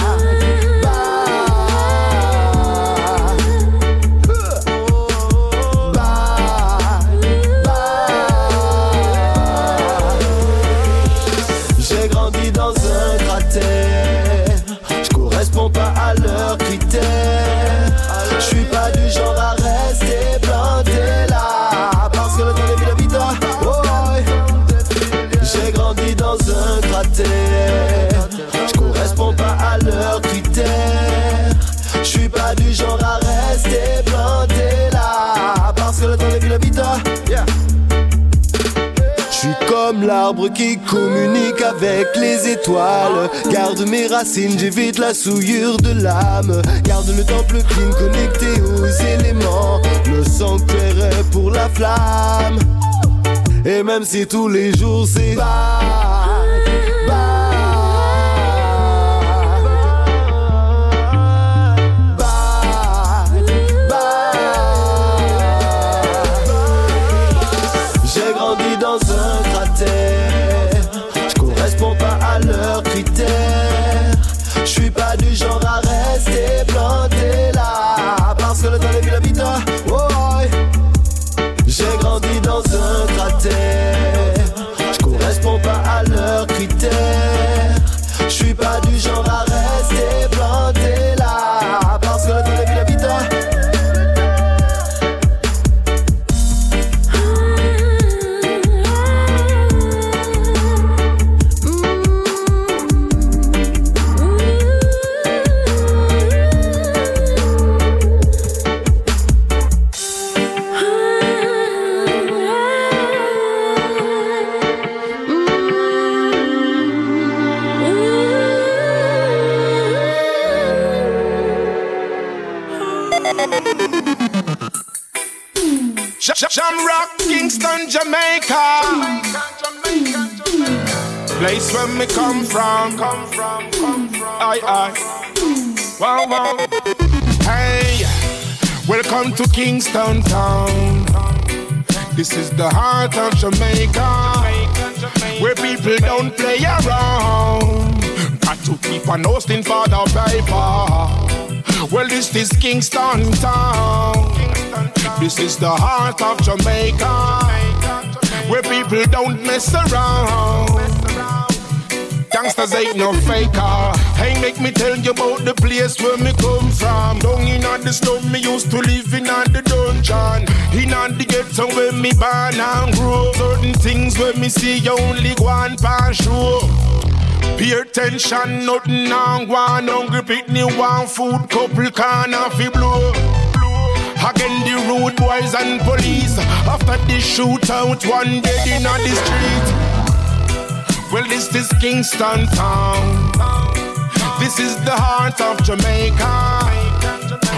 l'arbre qui communique avec les étoiles. Garde mes racines, j'évite la souillure de l'âme. Garde le temple clean connecté aux éléments. Le sanctuaire est pour la flamme. Et même si tous les jours c'est bad, Shamrock, Kingston, Jamaica. Place where me come from. Come from, come from. Aye, aye. Wow, wow. Hey, welcome to Kingston town. This is the heart of Jamaica, where people don't play around. Got to keep on hosting for the paper. Well, this is Kingston town. This is the heart of Jamaica, where people don't mess around. Gangsters ain't no faker. Hey, make me tell you about the place where me come from. Down in the slum, me used to live in on the dungeon. In on the ghetto where me born and grow. Certain things where me see only go on pan show. Pay attention, nothing on one hungry picnic, one food, couple can fi blow. Again the road boys and police. After the shootout, one dead in the street. Well, this is Kingston town. This is the heart of Jamaica,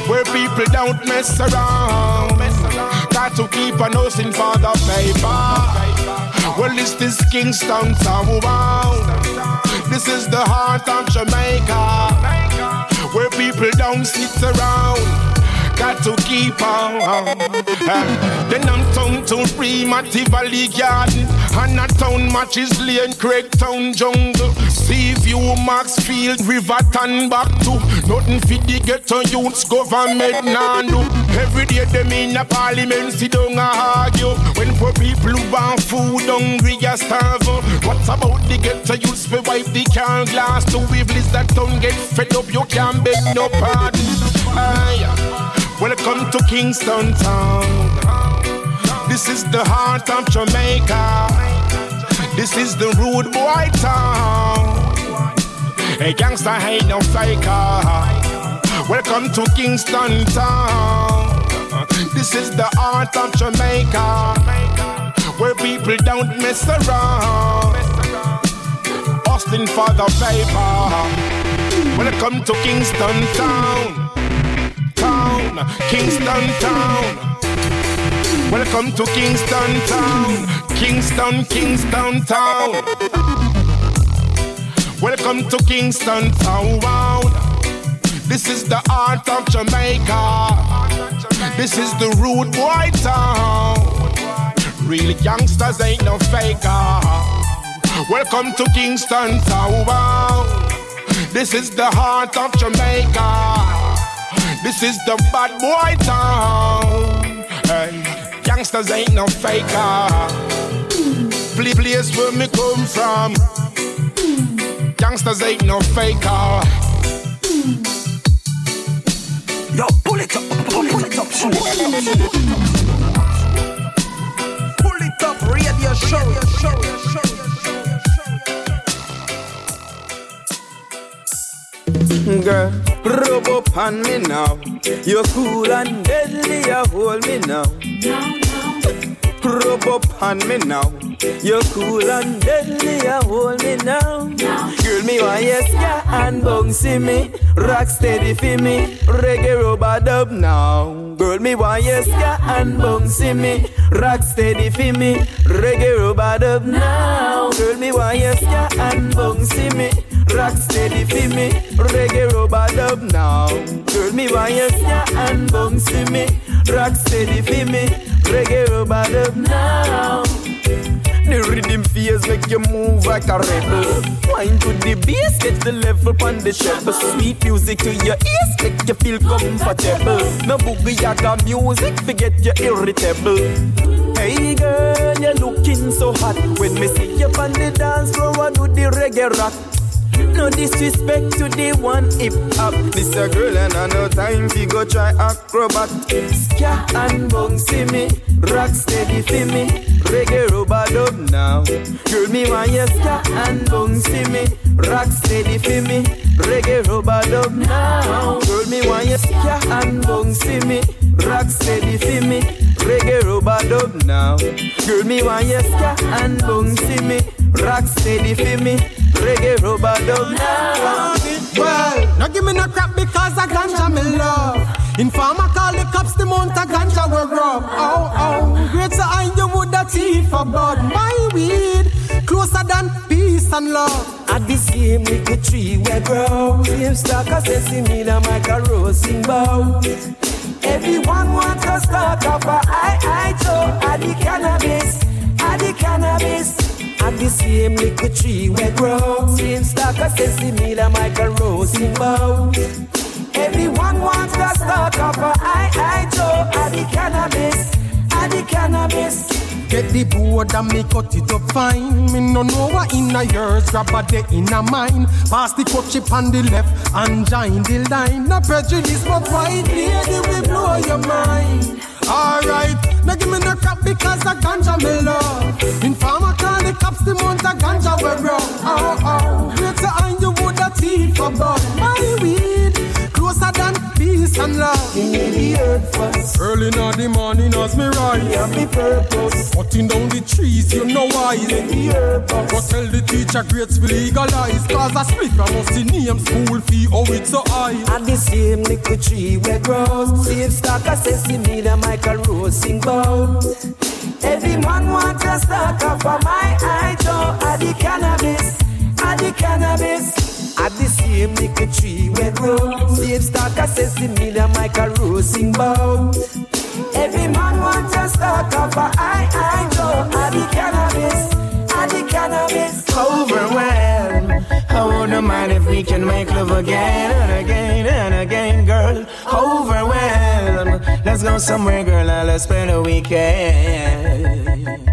where people don't mess around. Got to keep on hustling for the paper. Well, this is Kingston town. This is the heart of Jamaica, where people don't sit around got to keep on. Uh, then I'm town to Free Primati Valley Garden, and a town matches Lane, Craig Town Jungle. See view, Maxfield, Riverton back to nothing fit the ghetto youths government now do. Every day them in a parliament sit and argue. When poor people want food hungry a starve. What about the ghetto youths we wipe the can glass to weevils that don't get fed up? You can't beg no pardon. Aye. Welcome to Kingston town. This is the heart of Jamaica. This is the rude boy town. A gangster ain't no faker. Welcome to Kingston town. This is the heart of Jamaica, where people don't mess around. Austin for the paper. Welcome to Kingston town town, Kingston town. Welcome to Kingston town, Kingston, Kingston town. Welcome to Kingston town. This is the heart of Jamaica. This is the rude boy town. Really youngsters ain't no faker. Welcome to Kingston town. This is the heart of Jamaica. This is the bad boy town. Hey, youngsters ain't no faker. Play place where me come from. Youngsters ain't no faker. Yo, pull it up, pull it up, show. Pull it up, radio show, show, show. Girl, rub up on me now. You're cool and deadly, you hold me now. Rub up on me now. You're cool and deadly, you hold me now. Girl, me want yes, yeah, and bouncy me. Rock steady for me. Reggae rubber dub now. Girl, me want yes, yeah, and bouncy me. Rock steady for me. Reggae rubber dub now. Girl, me want yes, yeah, and bouncy me. Rock steady for me, reggae rubber dub now. Girl, me want you yeah, and bouncy me. Rock steady for me, reggae rubber dub now. The rhythm feels make you move like a rebel. Wine to the bass, get the level on the treble. Sweet music to your ears, make you feel comfortable. No boogie yaga music, forget you irritable. Hey girl, you're looking so hot. When me see you on the dance floor, I do the reggae rock. No disrespect to the one hip hop. This a girl and I no time fi go try acrobat. Ska and bouncy me, rock steady fi me, reggae rubber dub now. Girl me want you ska and bouncy me, rock steady fi me, reggae rubber dub now. Girl me want you ska and bouncy me, rock steady fi me, reggae rubber dub now. Girl me want you ska and bouncy me, rock steady fi me. Reggae rubber dub now. Well, no give me no crap because I ganja me love. Informer call the cops, the mount a ganja we rub. Oh, oh, great so I you would a thief for blood. My weed, closer than peace and love. At the same little tree we grow Same stock as sesame and like a roasting bow Everyone wants to start off a I, I, Joe At the cannabis, at the cannabis. At the same little tree we grow. Same stock as sesame and a roasting bow Everyone wants to start off a I, I, Joe At the cannabis, at the cannabis Get the board and me cut it up fine. Me no know what in a yours, grab a day in a mine. Pass the cut chip on the left and join the line. No prejudice, but right lady we blow your mind. Alright, now give me no crap because the ganja me love. Informer call the cops, the month ganja we rub. Oh oh, to and you would a thief blood. My weed, peace and love. Me the earth first. Early in the morning as me rise. Yeah, me purpose. Cutting down the trees, you know why. In The herb Go tell the teacher grades will legalize. Cause a split I must see name school fee, oh it's so high. At the same little tree we grow Same stock as sesame and Michael roasting bow Every man want to stock up for my eye Joe At the cannabis, at the cannabis At the same little tree we grow Same stock as sesame and Michael roasting bow Every man want to stock up for I, I Joe At the cannabis, at the cannabis overwhelmed. I wouldn't mind if we can make love again and again and again, girl. Overwhelmed. Let's go somewhere, girl, and let's spend a weekend.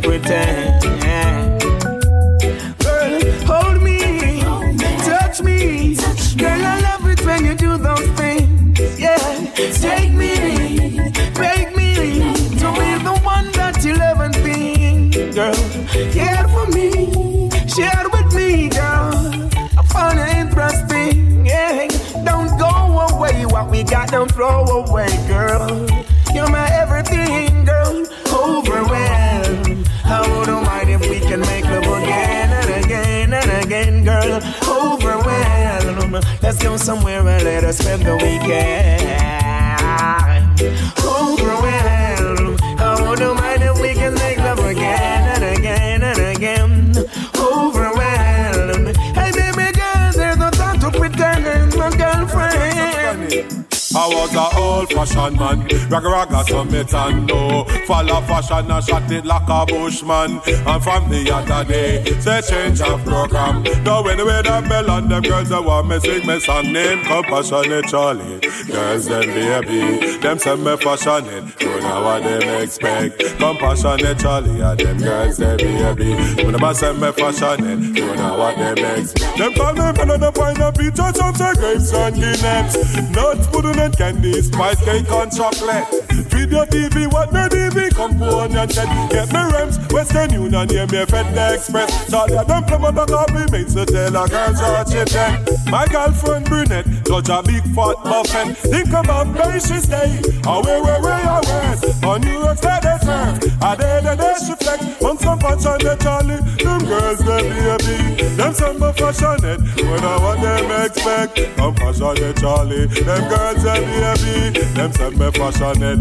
To pretend. Girl, hold me, touch me. Girl, I love it when you do those things. Yeah, take me, make me to be the one that you love and think. Girl, care for me, share with me, girl. I found it interesting. Yeah, don't go away. What we got, don't throw away, Let's go somewhere and let us spend the weekend. A old fashioned man, ragga ragga summit and no. Follow fashion and shot it like a bushman. And from the other day, say change of program. Now anyway the bell and them girls that want me sing me song name Compassionate Charlie. Girls them baby, them send me fashionate You know what them expect. Compassionate Charlie and them girls them baby. You never send me fashionate You know what them expect. Them call me on the point of picture Some say grapes and Guinness Nuts, pudding and candy Spice cake and chocolate Video TV, what me TV Component set Get me Rems, Western Union Yeah, me FedEx Express. Charlie them plum on the coffee Makes the tell a girl so chicken My girlfriend brunette Judge a big fat muffin. Think about where she stay. Or where, where, where On New York State they serve A day, the day she flex. On some fashion they Charlie Them girls they baby. Them some more fashionate When I what them expect. I'm fashionate Charlie Them girls they baby. Them some me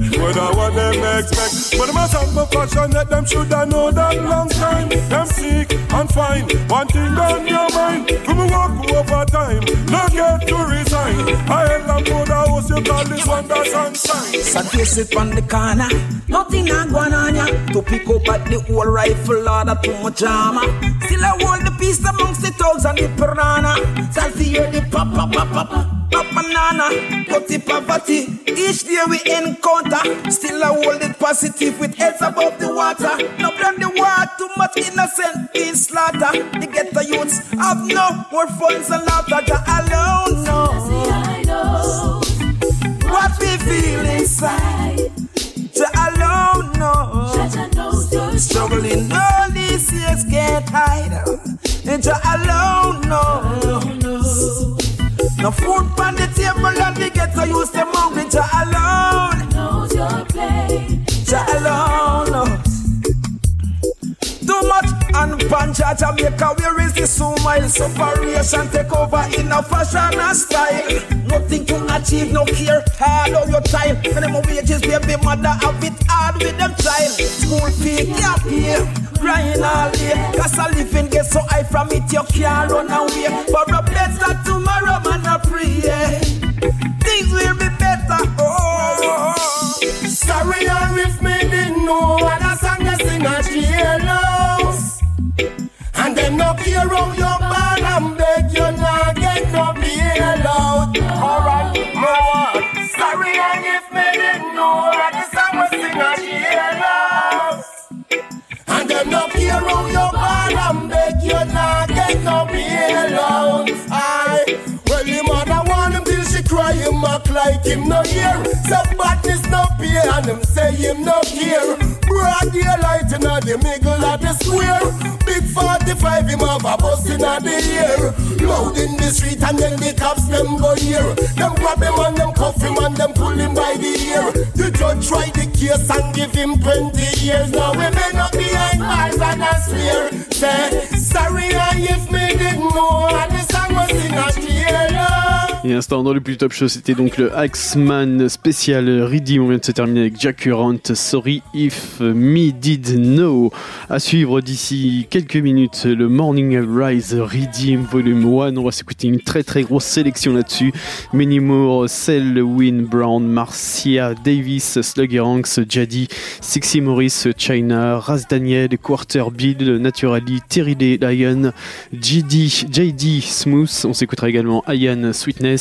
When I what them expect. But them a some more fashionate Them should have know that long time. Them sick and fine One thing on your mind. From me walk over time No get to resign. I held them for the house You call this one the sunshine So face it on the corner, nothing a going on ya. To pick up at the old rifle order too much. Still I hold the peace amongst the thugs and the piranha. Shall hear the pop pop pop pop pop banana. Cut poverty, each day we encounter. Still I hold it positive with heads above the water. No blame the war, too much innocent being slaughter. The ghetto youths have no more funds and laughter. Alone knows what we feel inside. Jah alone knows. Struggling all these years get higher. And alone knows. No food on the table and we get to use them hungry. Jah alone knows your place. Jah alone Jamaica, where is the smile? Separation take over in a fashion and style. Nothing to achieve, no care, hard on your time. And them wages, baby mother have it hard with them child. School fee, can't pay, crying all day. Cause a living get so high from it, you can't run away. For a better tomorrow, man, I pray. Things will be better. Oh, Sorry, or if me no care how you born and beg you not get no bailout. Alright, no one. Sorry, and if me didn't know what the song we sing at jailhouse. And them no care how you born and beg you not get no bailout. Aye, well, him mother act like him no hear. So badness no pay and him say him no care. Broad daylight in the middle of the square. Big 45 him have a bus in the air. Loud in the street and then the cops them go here. Them grab him and them cuff him and them pull him by the ear. The judge try the case and give him 20 years. Now we may not behind bars and I swear. Say, sorry I if me didn't know how the song was in a jail. Et instant dans le plus top show, c'était donc le Axeman spécial Redeem. On vient de se terminer avec Jack Current. Sorry if me did know. À suivre d'ici quelques minutes, le Morning Rise Redeem Volume 1. On va s'écouter une très très grosse sélection là-dessus. Manny Moore, Cell, Win Brown, Marcia Davis, Sluggy Ranks, Jadi, Sixy Morris, China, Raz Daniel, Quarter Bill, Naturally, Terry Lee Lion, JD, JD Smooth. On s'écoutera également Ian Sweetness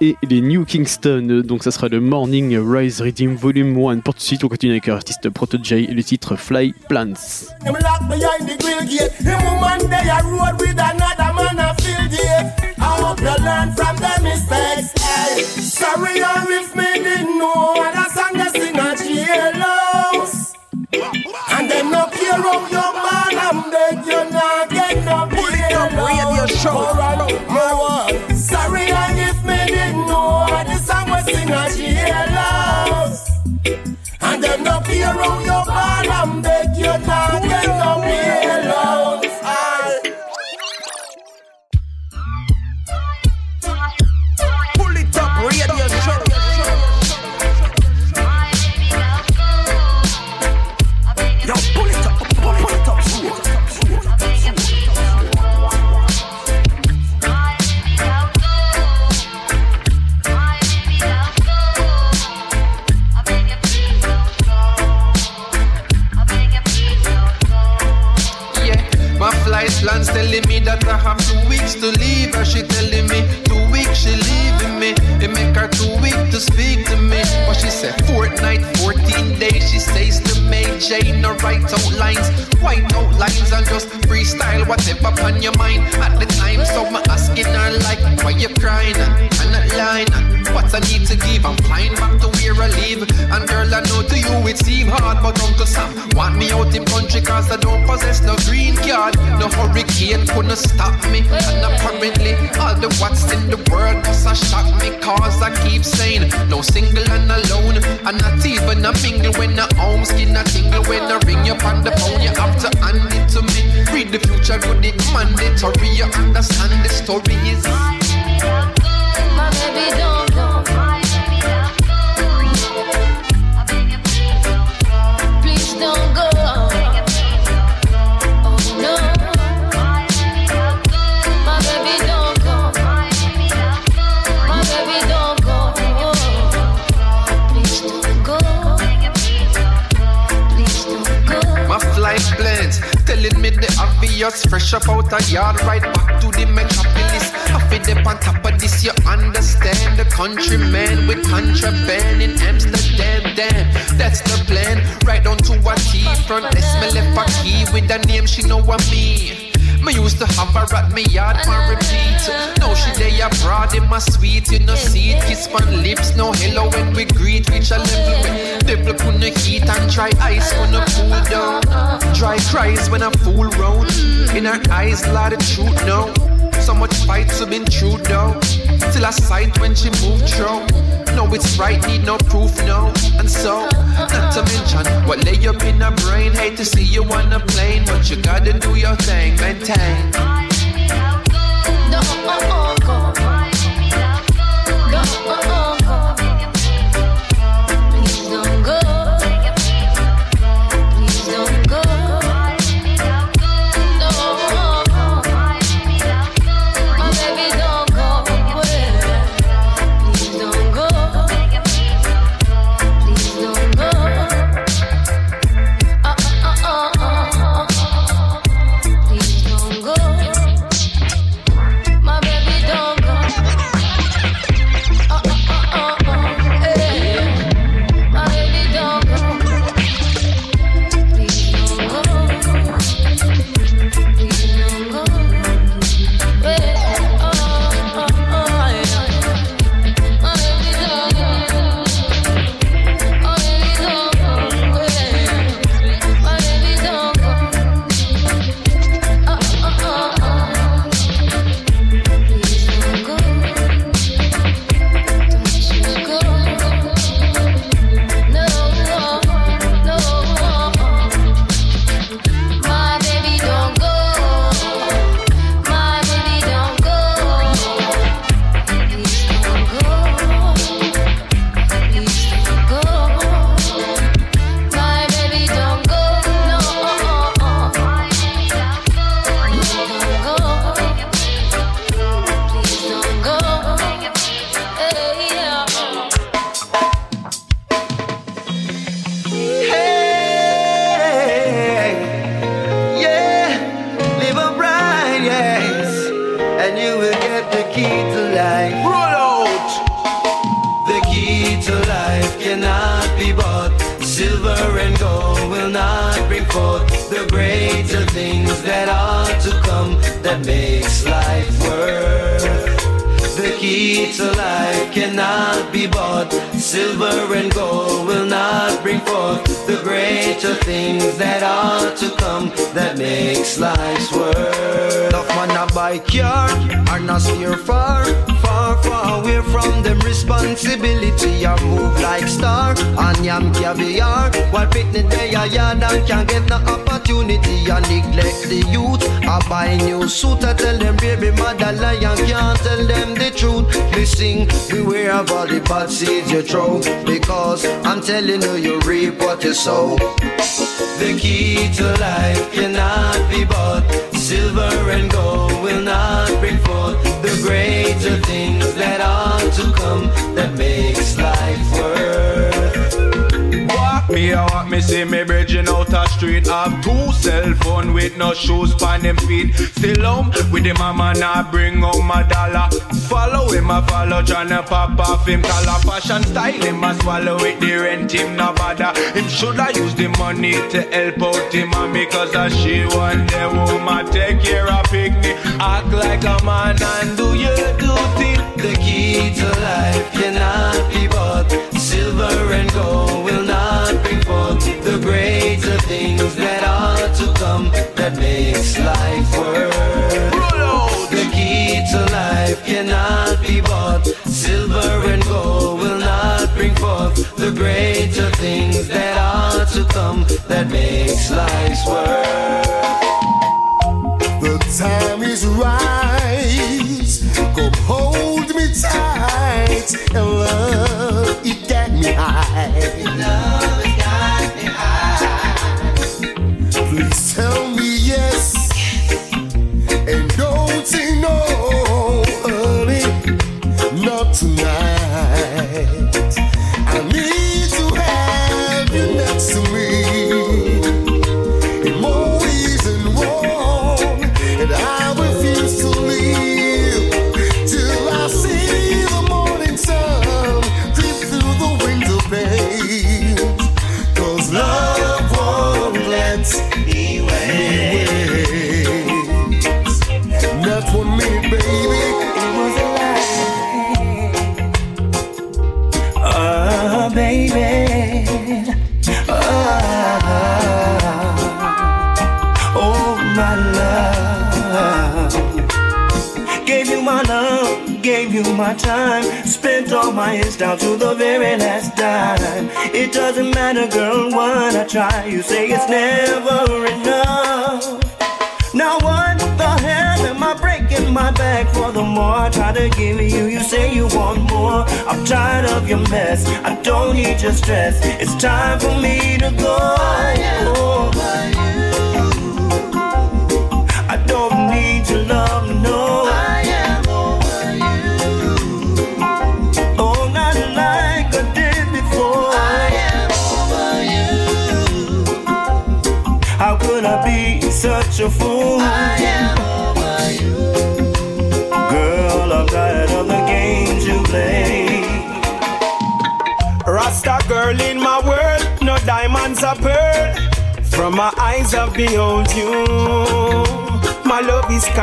et les New Kingston. Donc ça sera le Morning Rise Riddim Volume 1. Pour tout de suite, on continue avec l'artiste Protoje et le titre Fly Plants. Him locked behind the grill gate. Him woman they a road with another man a field it. I hope you learn from the mistakes. Hey. Sorry or if me didn't know what a song they sing a jailhouse. And them no care how you man and beg you not get no radio show. One. Sorry or if me didn't know the song we sing a jailhouse. And them no care how you man and to leave. Jane, no write out lines, white out lines and just freestyle whatever on your mind at the time. So I'm asking her like, why you crying? And that line, what I need to give. I'm flying back to where I live. And girl, I know to you it seem hard, but Uncle Sam want me out in country cause I don't possess no green card. No hurricane couldn't stop me. And apparently, all the what's in the world must have shocked me cause I keep saying, no single and alone. And not even a mingle when the home skin a tingle when I ring you on the phone. You have to hand it to me. Read the future, good it mandatory. You understand the story is. My baby don't Fresh up out a yard, right back to the metropolis. I feel up on top of this, you understand. The countryman with contraband in Amsterdam. Damn, that's the plan. Right on to a T front. Let's me left a key with a name, she know what me. Me used to have her at me yard for repeat. Now she they abroad in my suite, you know see it. Kiss my lips, no hello when we greet. Reach a level where devil couldn't heat and dry ice gonna cool down. Dry cries when I fool round. In her eyes, lot of truth now. So much fights have been true though. Till I sight when she moved through. Know it's right, need no proof, no. And so, not to mention what lay up in the brain. Hate to see you on a plane, but you gotta do your thing, maintain. No, oh, oh. man I bring home a dollar. Follow him, I follow tryna pop off him color Fashion style him, I swallow it, the rent him no bother. Him shoulda use the money to help out him mommy, cause I she one day woman take care of picnic. Act like a man and do It's time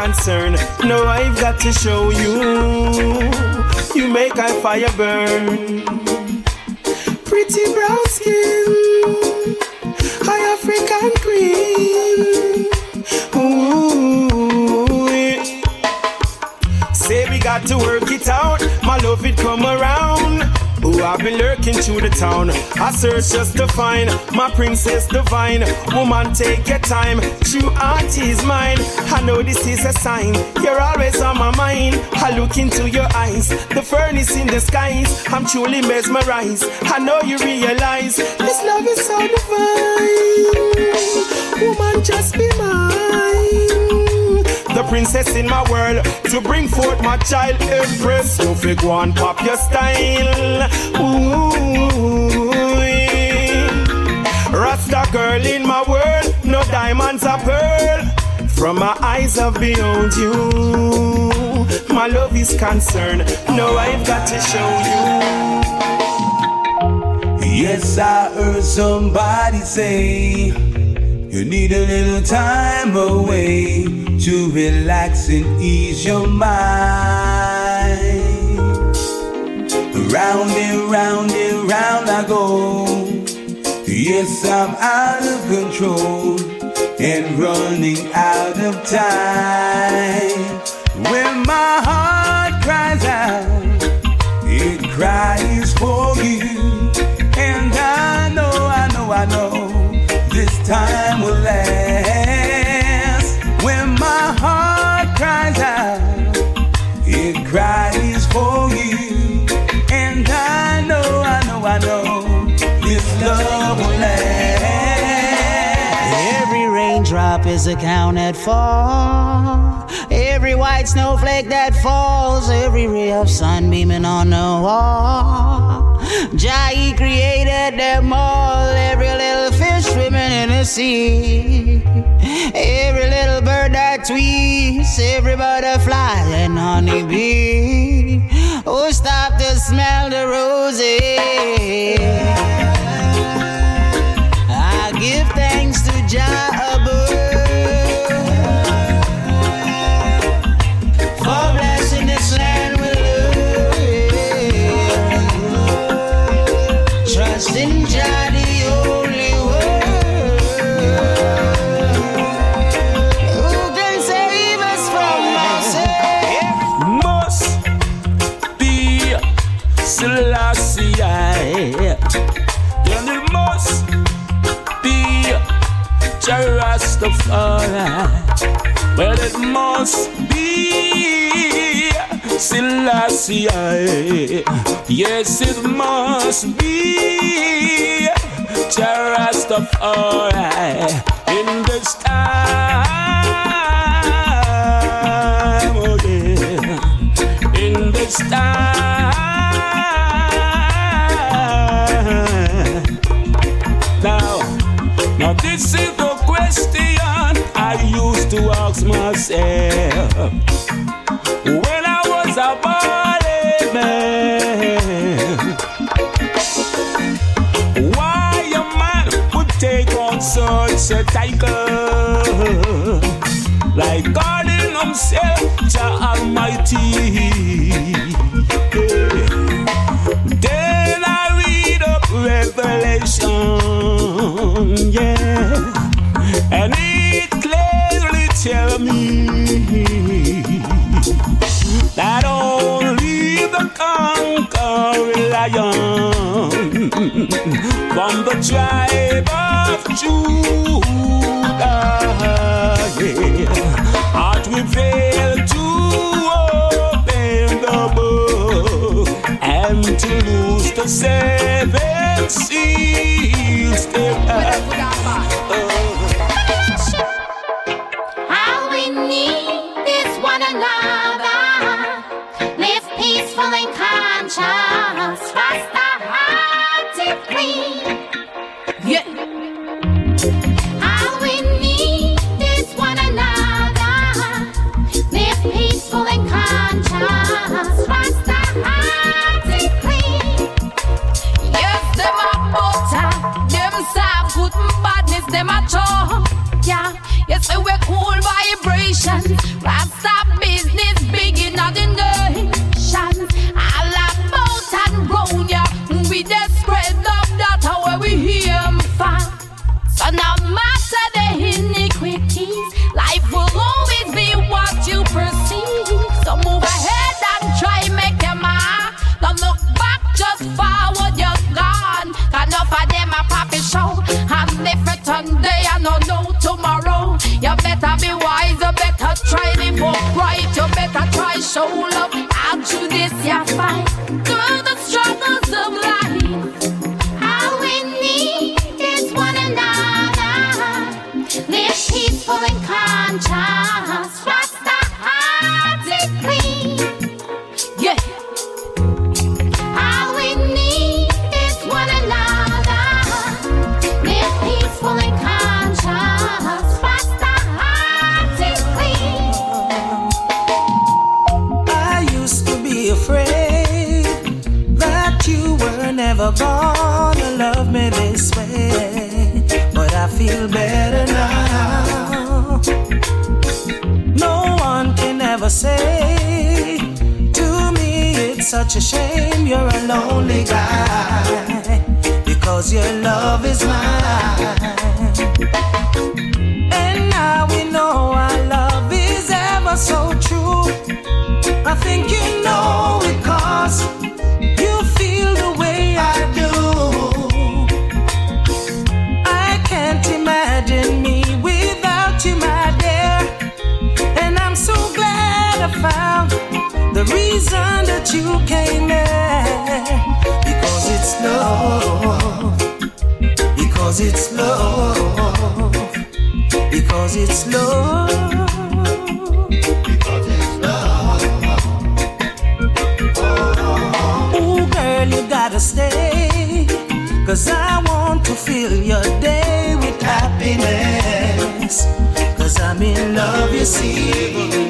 is. No, I've got to show you. You make a fire burn. Through the town. I search just to find my princess divine. Woman, take your time. True heart is mine. I know this is a sign. You're always on my mind. I look into your eyes. The furnace in the skies. I'm truly mesmerized. I know you realize this love is so divine. Woman, just be mine the princess in my world to bring forth my child empress. You fig one pop your style. Ooh, Rasta girl in my world, no diamonds or pearl. From my eyes I've behold you. My love is concerned. No, I've got to show you. Yes, I heard somebody say you need a little time away to relax and ease your mind. Round and round and round I go. Yes, I'm out of control and running out of time. Accounted for. Every white snowflake that falls, every ray of sun beaming on the wall. Jah created them all, every little fish swimming in the sea. Every little bird that tweets, every butterfly and honeybee. Oh, stop to smell the roses. I give thanks to Jah Rastafari. Well, it must be Selassie. Yes, it must be Rastafari in this time oh again. In this time. To ask myself when I was a body man. Why a man would take on such a title like in Himself, lion from the tribe of Judah. Yeah. Heart will fail to open the book and to lose the seven seals. All just forward, you're gone. Enough of them a poppy show. And if it today, I don't know tomorrow. You better be wise, you better try live upright. You better try show love. Out through this, you fight. only God. esqueci.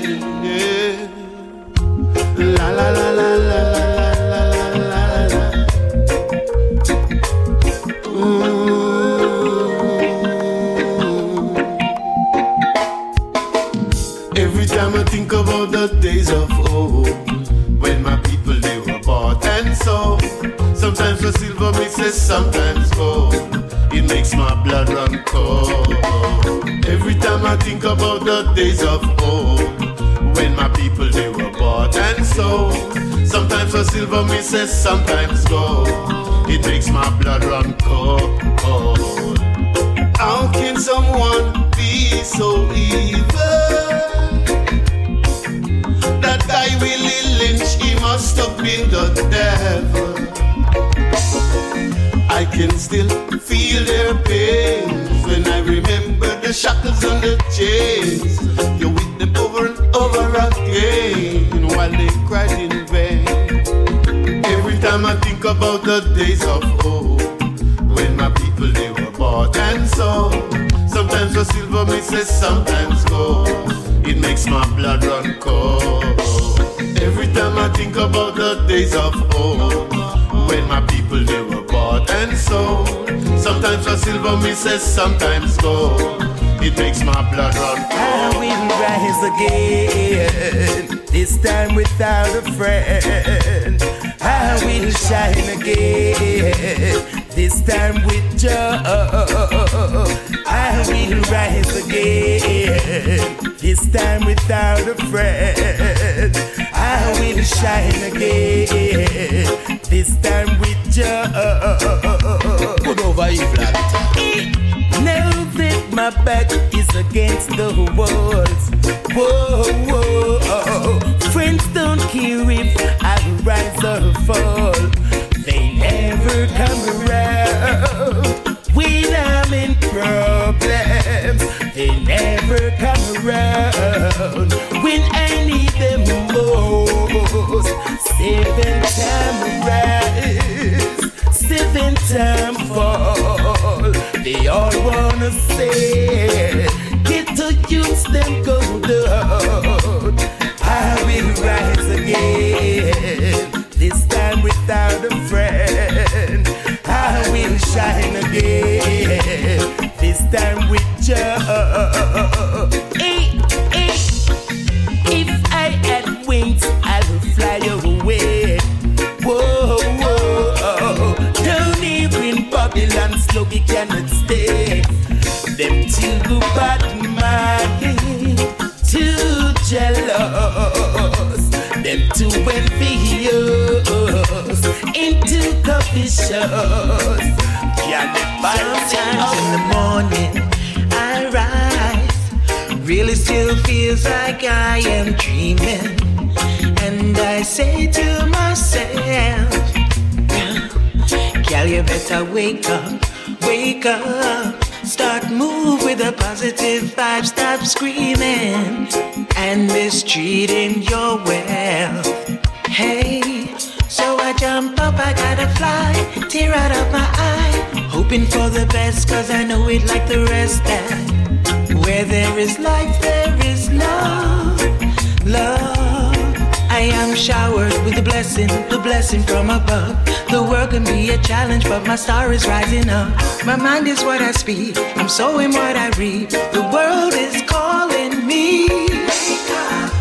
The silver misses, sometimes gold. It makes my blood run cold. How can someone be so evil? That guy Willie Lynch, he must have been the devil. I can still feel their pain when I remember the shackles and the chains. You with them over and over again while they cried in about the days of old, when my people they were bought and sold. Sometimes the silver misses, sometimes gold. It makes my blood run cold. Every time I think about the days of old, when my people they were bought and sold. Sometimes the silver misses, sometimes gold. It makes my blood run I cold. will rise again, this time without a friend. I will shine again, this time with joy. I will rise again, this time without a friend. I will shine again, this time with joy. Put over evil. Now that my back is against the walls, whoa, whoa, most. Seven time rise, seven time fall. They all wanna say, get to use them go down. I will rise again, this time without a friend. I will shine again, this time with joy. Like I am dreaming, and I say to myself, "Girl, you better wake up, wake up." Start move with a positive vibe, stop screaming and mistreating your wealth. Hey, so I jump up, I gotta fly, tear out of my eye, hoping for the best, cause I know it like the rest that where there is life, there love, love. I am showered with a blessing, the blessing from above. The world can be a challenge, but my star is rising up. My mind is what I speak, I'm sowing what I reap. The world is calling me. Wake up,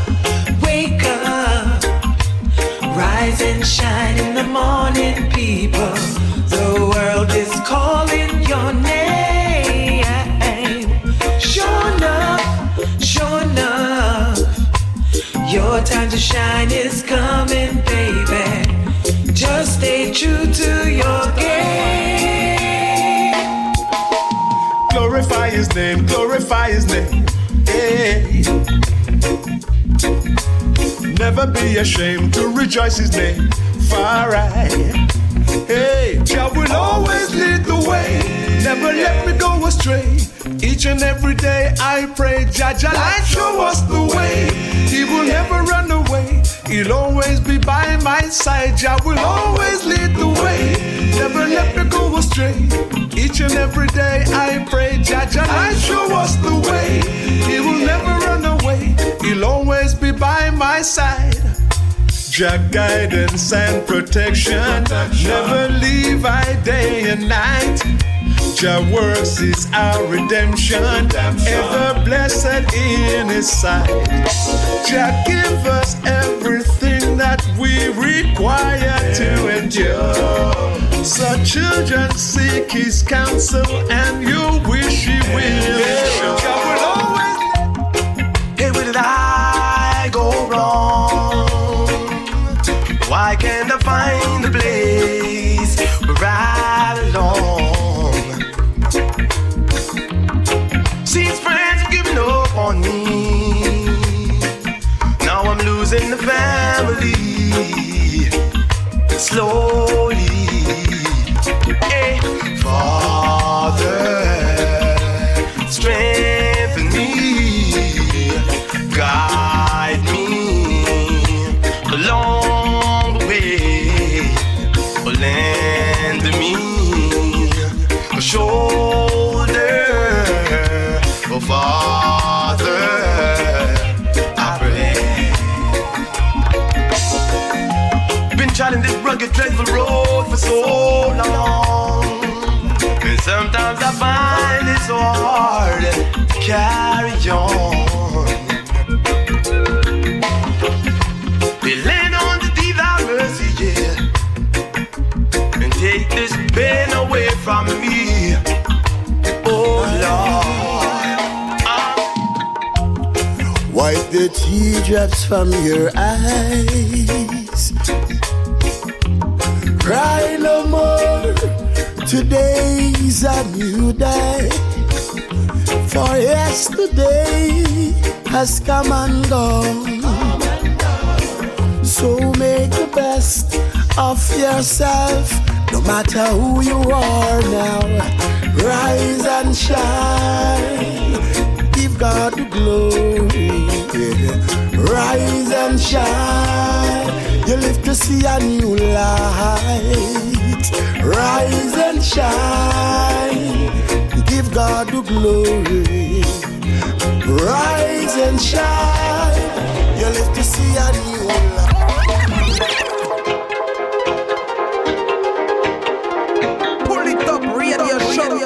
wake up, rise and shine in the morning, people. The world is calling your name. To shine is coming, baby. Just stay true to your game. Glorify his name, glorify his name. Hey. Never be ashamed to rejoice his name. Far right. Hey, Jah will always lead the way. Never let me go astray. Each and every day I pray, Jah Jah light show us the way. He will never He'll always be by my side. Jah will always lead the way. Never let me go astray. Each and every day I pray, Jah Jah I show us the way. He will never run away. He'll always be by my side. Jah guidance and protection. Never leave I day and night. Jah works is our redemption. Ever blessed in his sight. Jah give us that we require to endure. So children seek his counsel and you wish he will. Teardrops from your eyes. Cry no more. Today's a new day. For yesterday has come and gone. So make the best of yourself, no matter who you are now. Rise and shine, give God the glory. Rise and shine, you live to see a new light. Rise and shine, give God the glory. Rise and shine, you live to see a new light. Pull it up, radio show.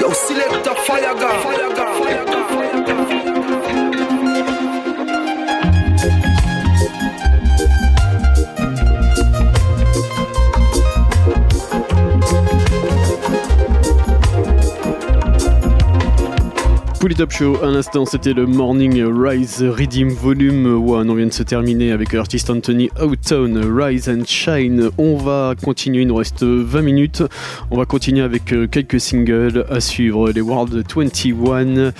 Yo, select a. Fire gun. Fire gun. Up Show, à l'instant c'était le Morning Rise Redeem Volume 1. On vient de se terminer avec l'artiste Anthony Outtown, Rise and Shine. On va continuer, il nous reste 20 minutes. On va continuer avec euh, quelques singles à suivre. Les World 21.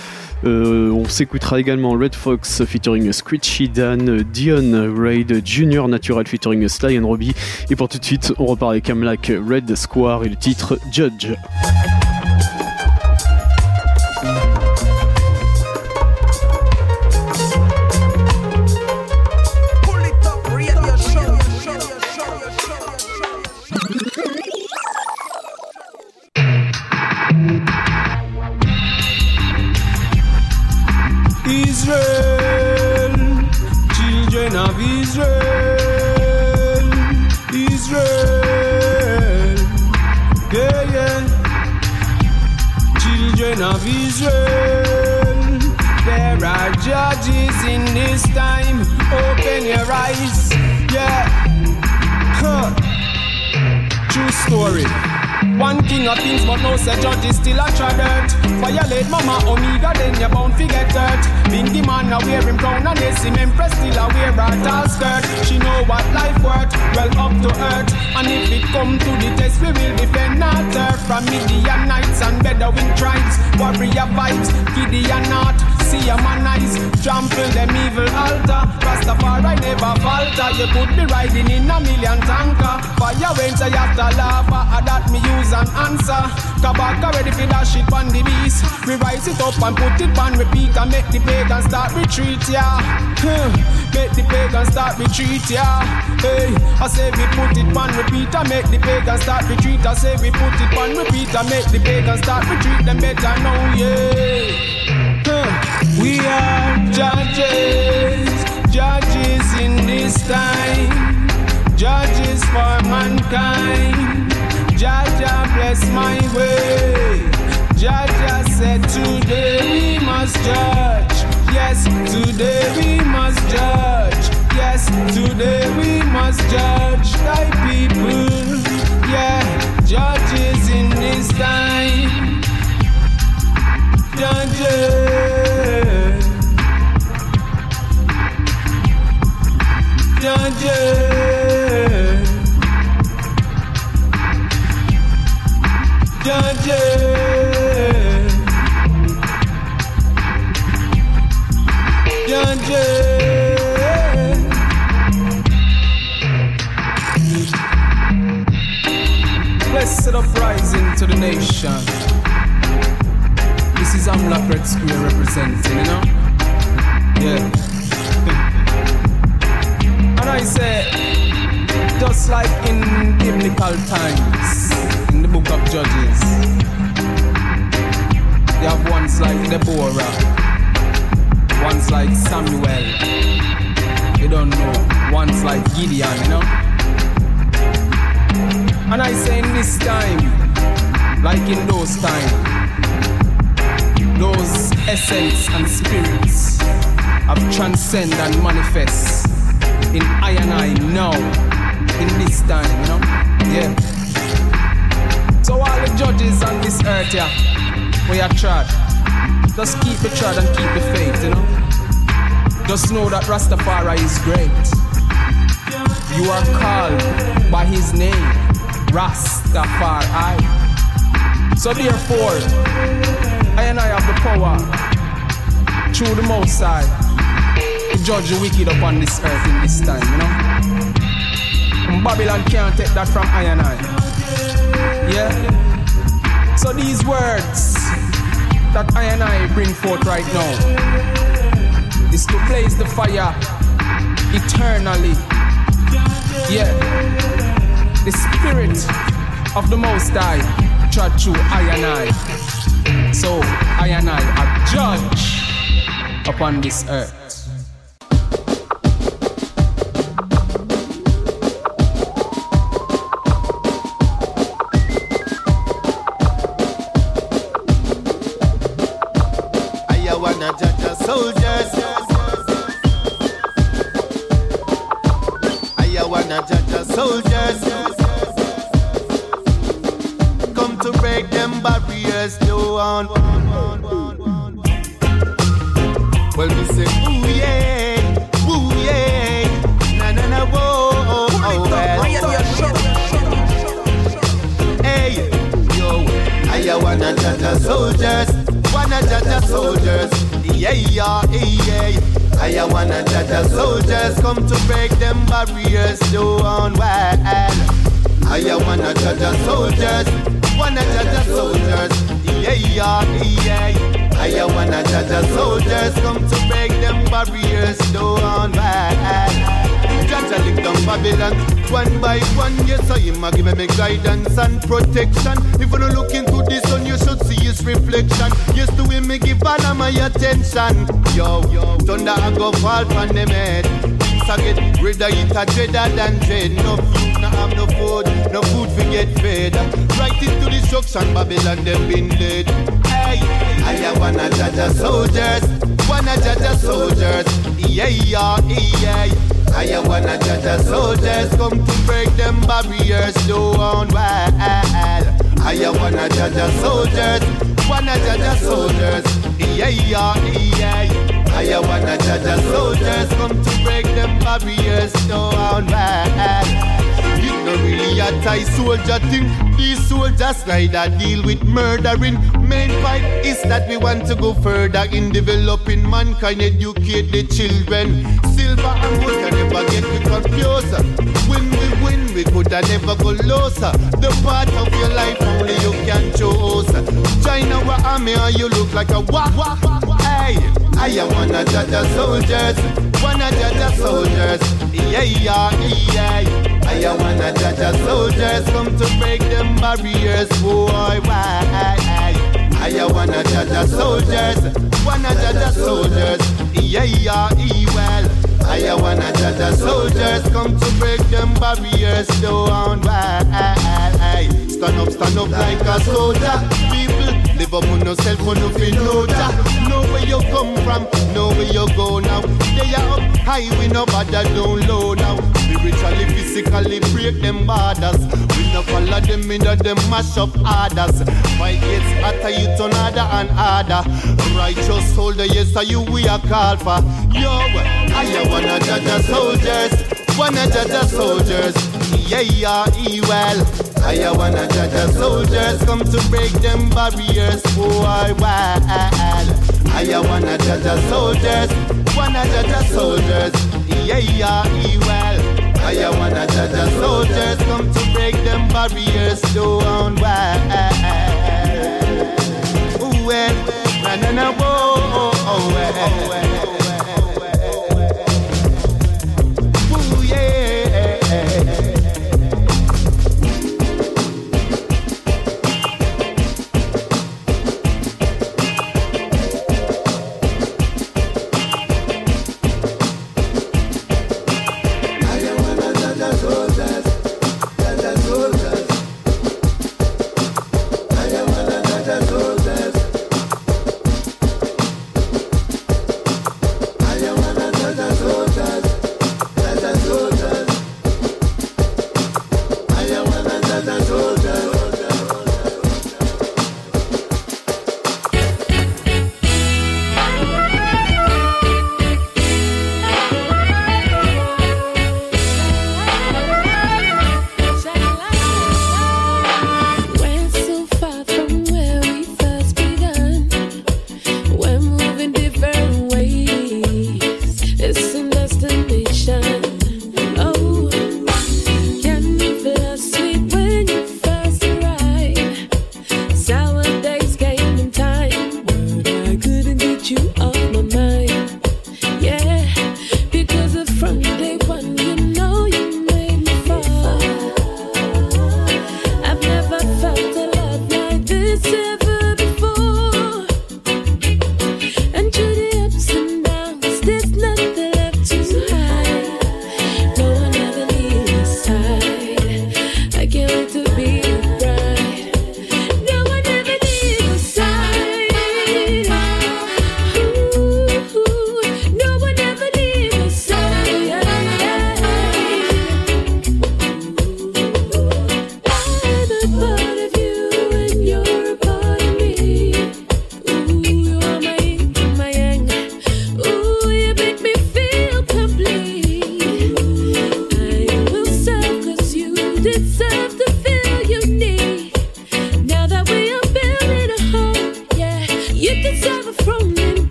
Euh, on s'écoutera également Red Fox featuring Screechy Dan, Dion Raid, Junior Natural featuring Sly and Robbie. Et pour tout de suite, on repart avec Amlak Red Square et le titre Judge. In this time. Open your eyes, yeah. Huh. True story. One king of things, but no say judge is still a tradert. Violate mama omega, then you bound to get hurt. Bingy man a wear him crown and they see men press still a wear a tall skirt. She know what life worth, well up to earth. And if it come to the test, we will defend our turf. From Midianites and Bedouin tribes, warrior vibes, Gideon not. See a man eyes, trample them evil altar. Rastafari never falter. You could be riding in a million tanker. Fire when say after lava, ah, that me use an answer. Kabaka ready for that shit on the beast. We rise it up and put it on repeat and make the pagan start retreat, yeah. Make the pagan start retreat, yeah. Hey, I say we put it on repeat and make the pagan start retreat. I say we put it on repeat and make the pagan start retreat. Them better know, yeah. We are judges, judges in this time, judges for mankind. Jah Jah bless my way. Jah Jah said today we must judge. Yes, today we must judge. Yes, today we must judge thy people. Yeah, judges in this time. Judges. Blessed uprising to the nation. Is Amlak Red Square representing, you know? Yeah. and I say, just like in biblical times, in the book of Judges, you have ones like Deborah, ones like Samuel, you don't know, ones like Gideon, you know? And I say in this time, like in those times, those essence and spirits have transcend and manifest in I and I now, in this time, you know? Yeah. So all the judges on this earth, yeah, we are trod. Just keep the trod and keep the faith, you know? Just know that Rastafari is great. You are called by his name, Rastafari. So therefore, I and I have the power through the Most High to judge the wicked upon this earth in this time, you know. And Babylon can't take that from I and I. Yeah. So these words that I and I bring forth right now is to place the fire eternally. Yeah. The spirit of the Most High trod through I and I. So I and I are judge upon this earth. Wanna judge the soldiers, wanna judge the soldiers, yeah yeah yeah. I wanna judge the soldiers, come to break them barriers down. Well, I wanna judge the soldiers, wanna judge the soldiers, yeah yeah yeah. I wanna judge the soldiers, come to break them barriers down. Well, Judge a lick Babylon. One by one, yes I am a give me guidance and protection. If you don't look into the sun, you should see his reflection. Yes, to him me give all of my attention. Yo, yo, thunder I go fall from them head. Things I get rid of it a dreader than dread. No food, no have no food, no food we get fed. Right into destruction, Babylon them been led. Hey, I wanna judge the soldiers Wanna judge the soldiers. Yeah, yeah, yeah I wanna judge the soldiers. Come to break them barriers down well I wanna judge the soldiers. Wanna judge the soldiers. Yeah, yeah, yeah. I wanna judge the soldiers. Come to break them barriers down it no really a Thai soldier thing. These soldiers rather deal with murdering. Main fight is that we want to go further in developing mankind, educate the children. Silver and gold can never get me confused. When we win, we coulda never go loser. The part of your life only you can choose. China where army and you look like a wah wah. Hey, I wanna judge the soldiers, wanna judge the soldiers. Yeah, yeah, yeah. I wanna judge the soldiers, come to break them barriers, boy. Why? I wanna judge the soldiers, wanna judge the soldiers. Yeah, yeah, well. I wanna judge the soldiers, come to break them barriers down. Why? Stand up, stand up like a soldier. People live up on yourself, on no feel no ja. Know where you come from, know where you go now. They are up high, we no bother down low now. Spiritually, physically break them borders. We no follow them in them mash up others. Fight gets hotter, you turn harder and harder. Righteous soldier, yes, are you we are called for. Yo, I wanna judge the soldiers, wanna judge the soldiers. Yeah, yeah, well. I wanna judge the soldiers, come to break them barriers, oh, boy, well. I wanna judge the soldiers, wanna judge the soldiers, yeah, yeah, well. I wanna judge the soldiers, come to break them barriers down, well. Well, na na na, whoa, oh, oh well.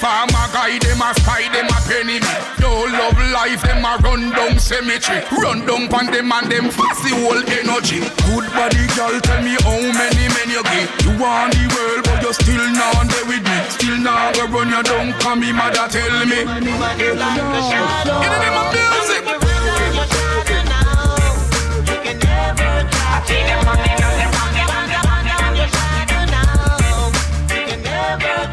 Informer guy, them a spy, them a penny me. Don't love life, them a run down cemetery. Run down pon them and them fast the whole energy. Good body girl, tell me how many men you get. You want the world, but you still not there with me. Still not go run you down, come me mother tell me. Give them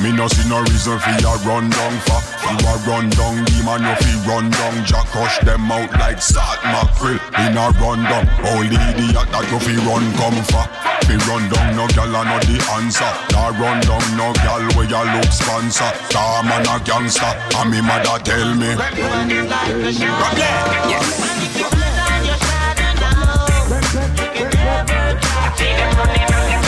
Me no see no reason for ya run down for You a run down demon, you fi run down. Jack crush them out like salt mackerel. In a run down, only idiot that you fi run come for Fi run down, no gal a no the answer. Nah run down, no gal where ya look sponsor. Star man a gangster, and me mother tell me. Yes. Pull it up, radio show, show, Yo, the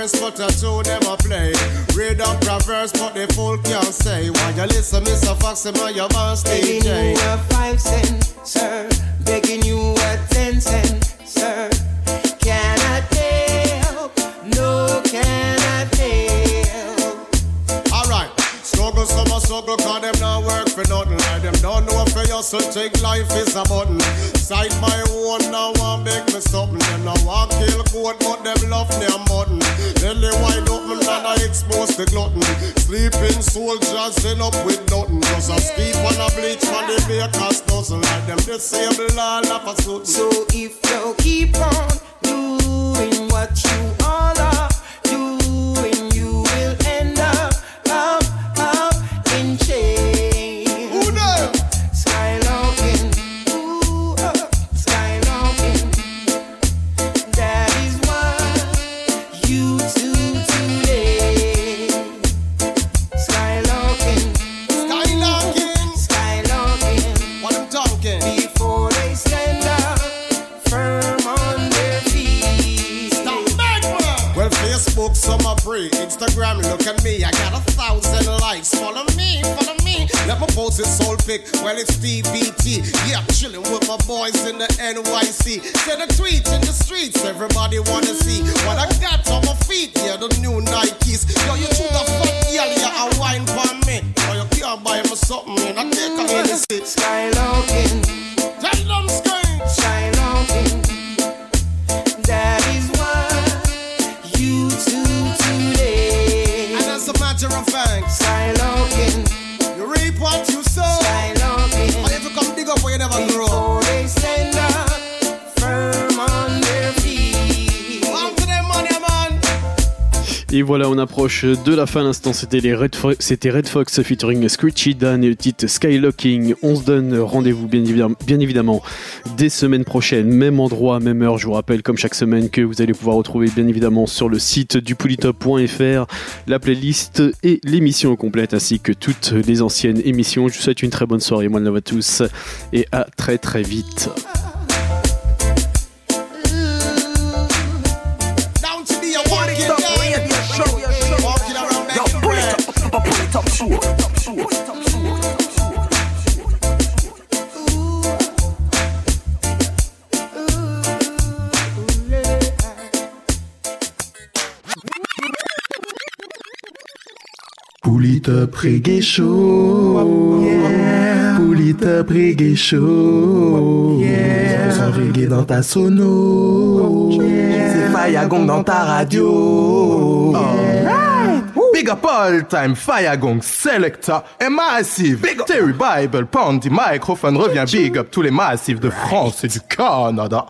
it in a first, but a two them a play. Read up Proverbs, but the fool can't say. Why you listen, Mr. Fox, and my your boss DJ. Approche de la fin. L'instant, c'était Red Fox featuring Screechy Dan et le titre Skylocking. On se donne rendez-vous bien évidemment, des semaines prochaines, même endroit, même heure. Je vous rappelle, comme chaque semaine, que vous allez pouvoir retrouver bien évidemment sur le site du polytop.fr la playlist et l'émission complète ainsi que toutes les anciennes émissions. Je vous souhaite une très bonne soirée. Moi, love à tous et à très très vite. Poulitop Reggae Show. Poulitop Reggae Show. Sans reggae dans ta sono. C'est Fayagong dans ta radio. Alright. Big up all time, Fayagong, Selecta et Massive. Big Terry Bible, Pandy, microphone revient big up tous les massifs de France et du Canada.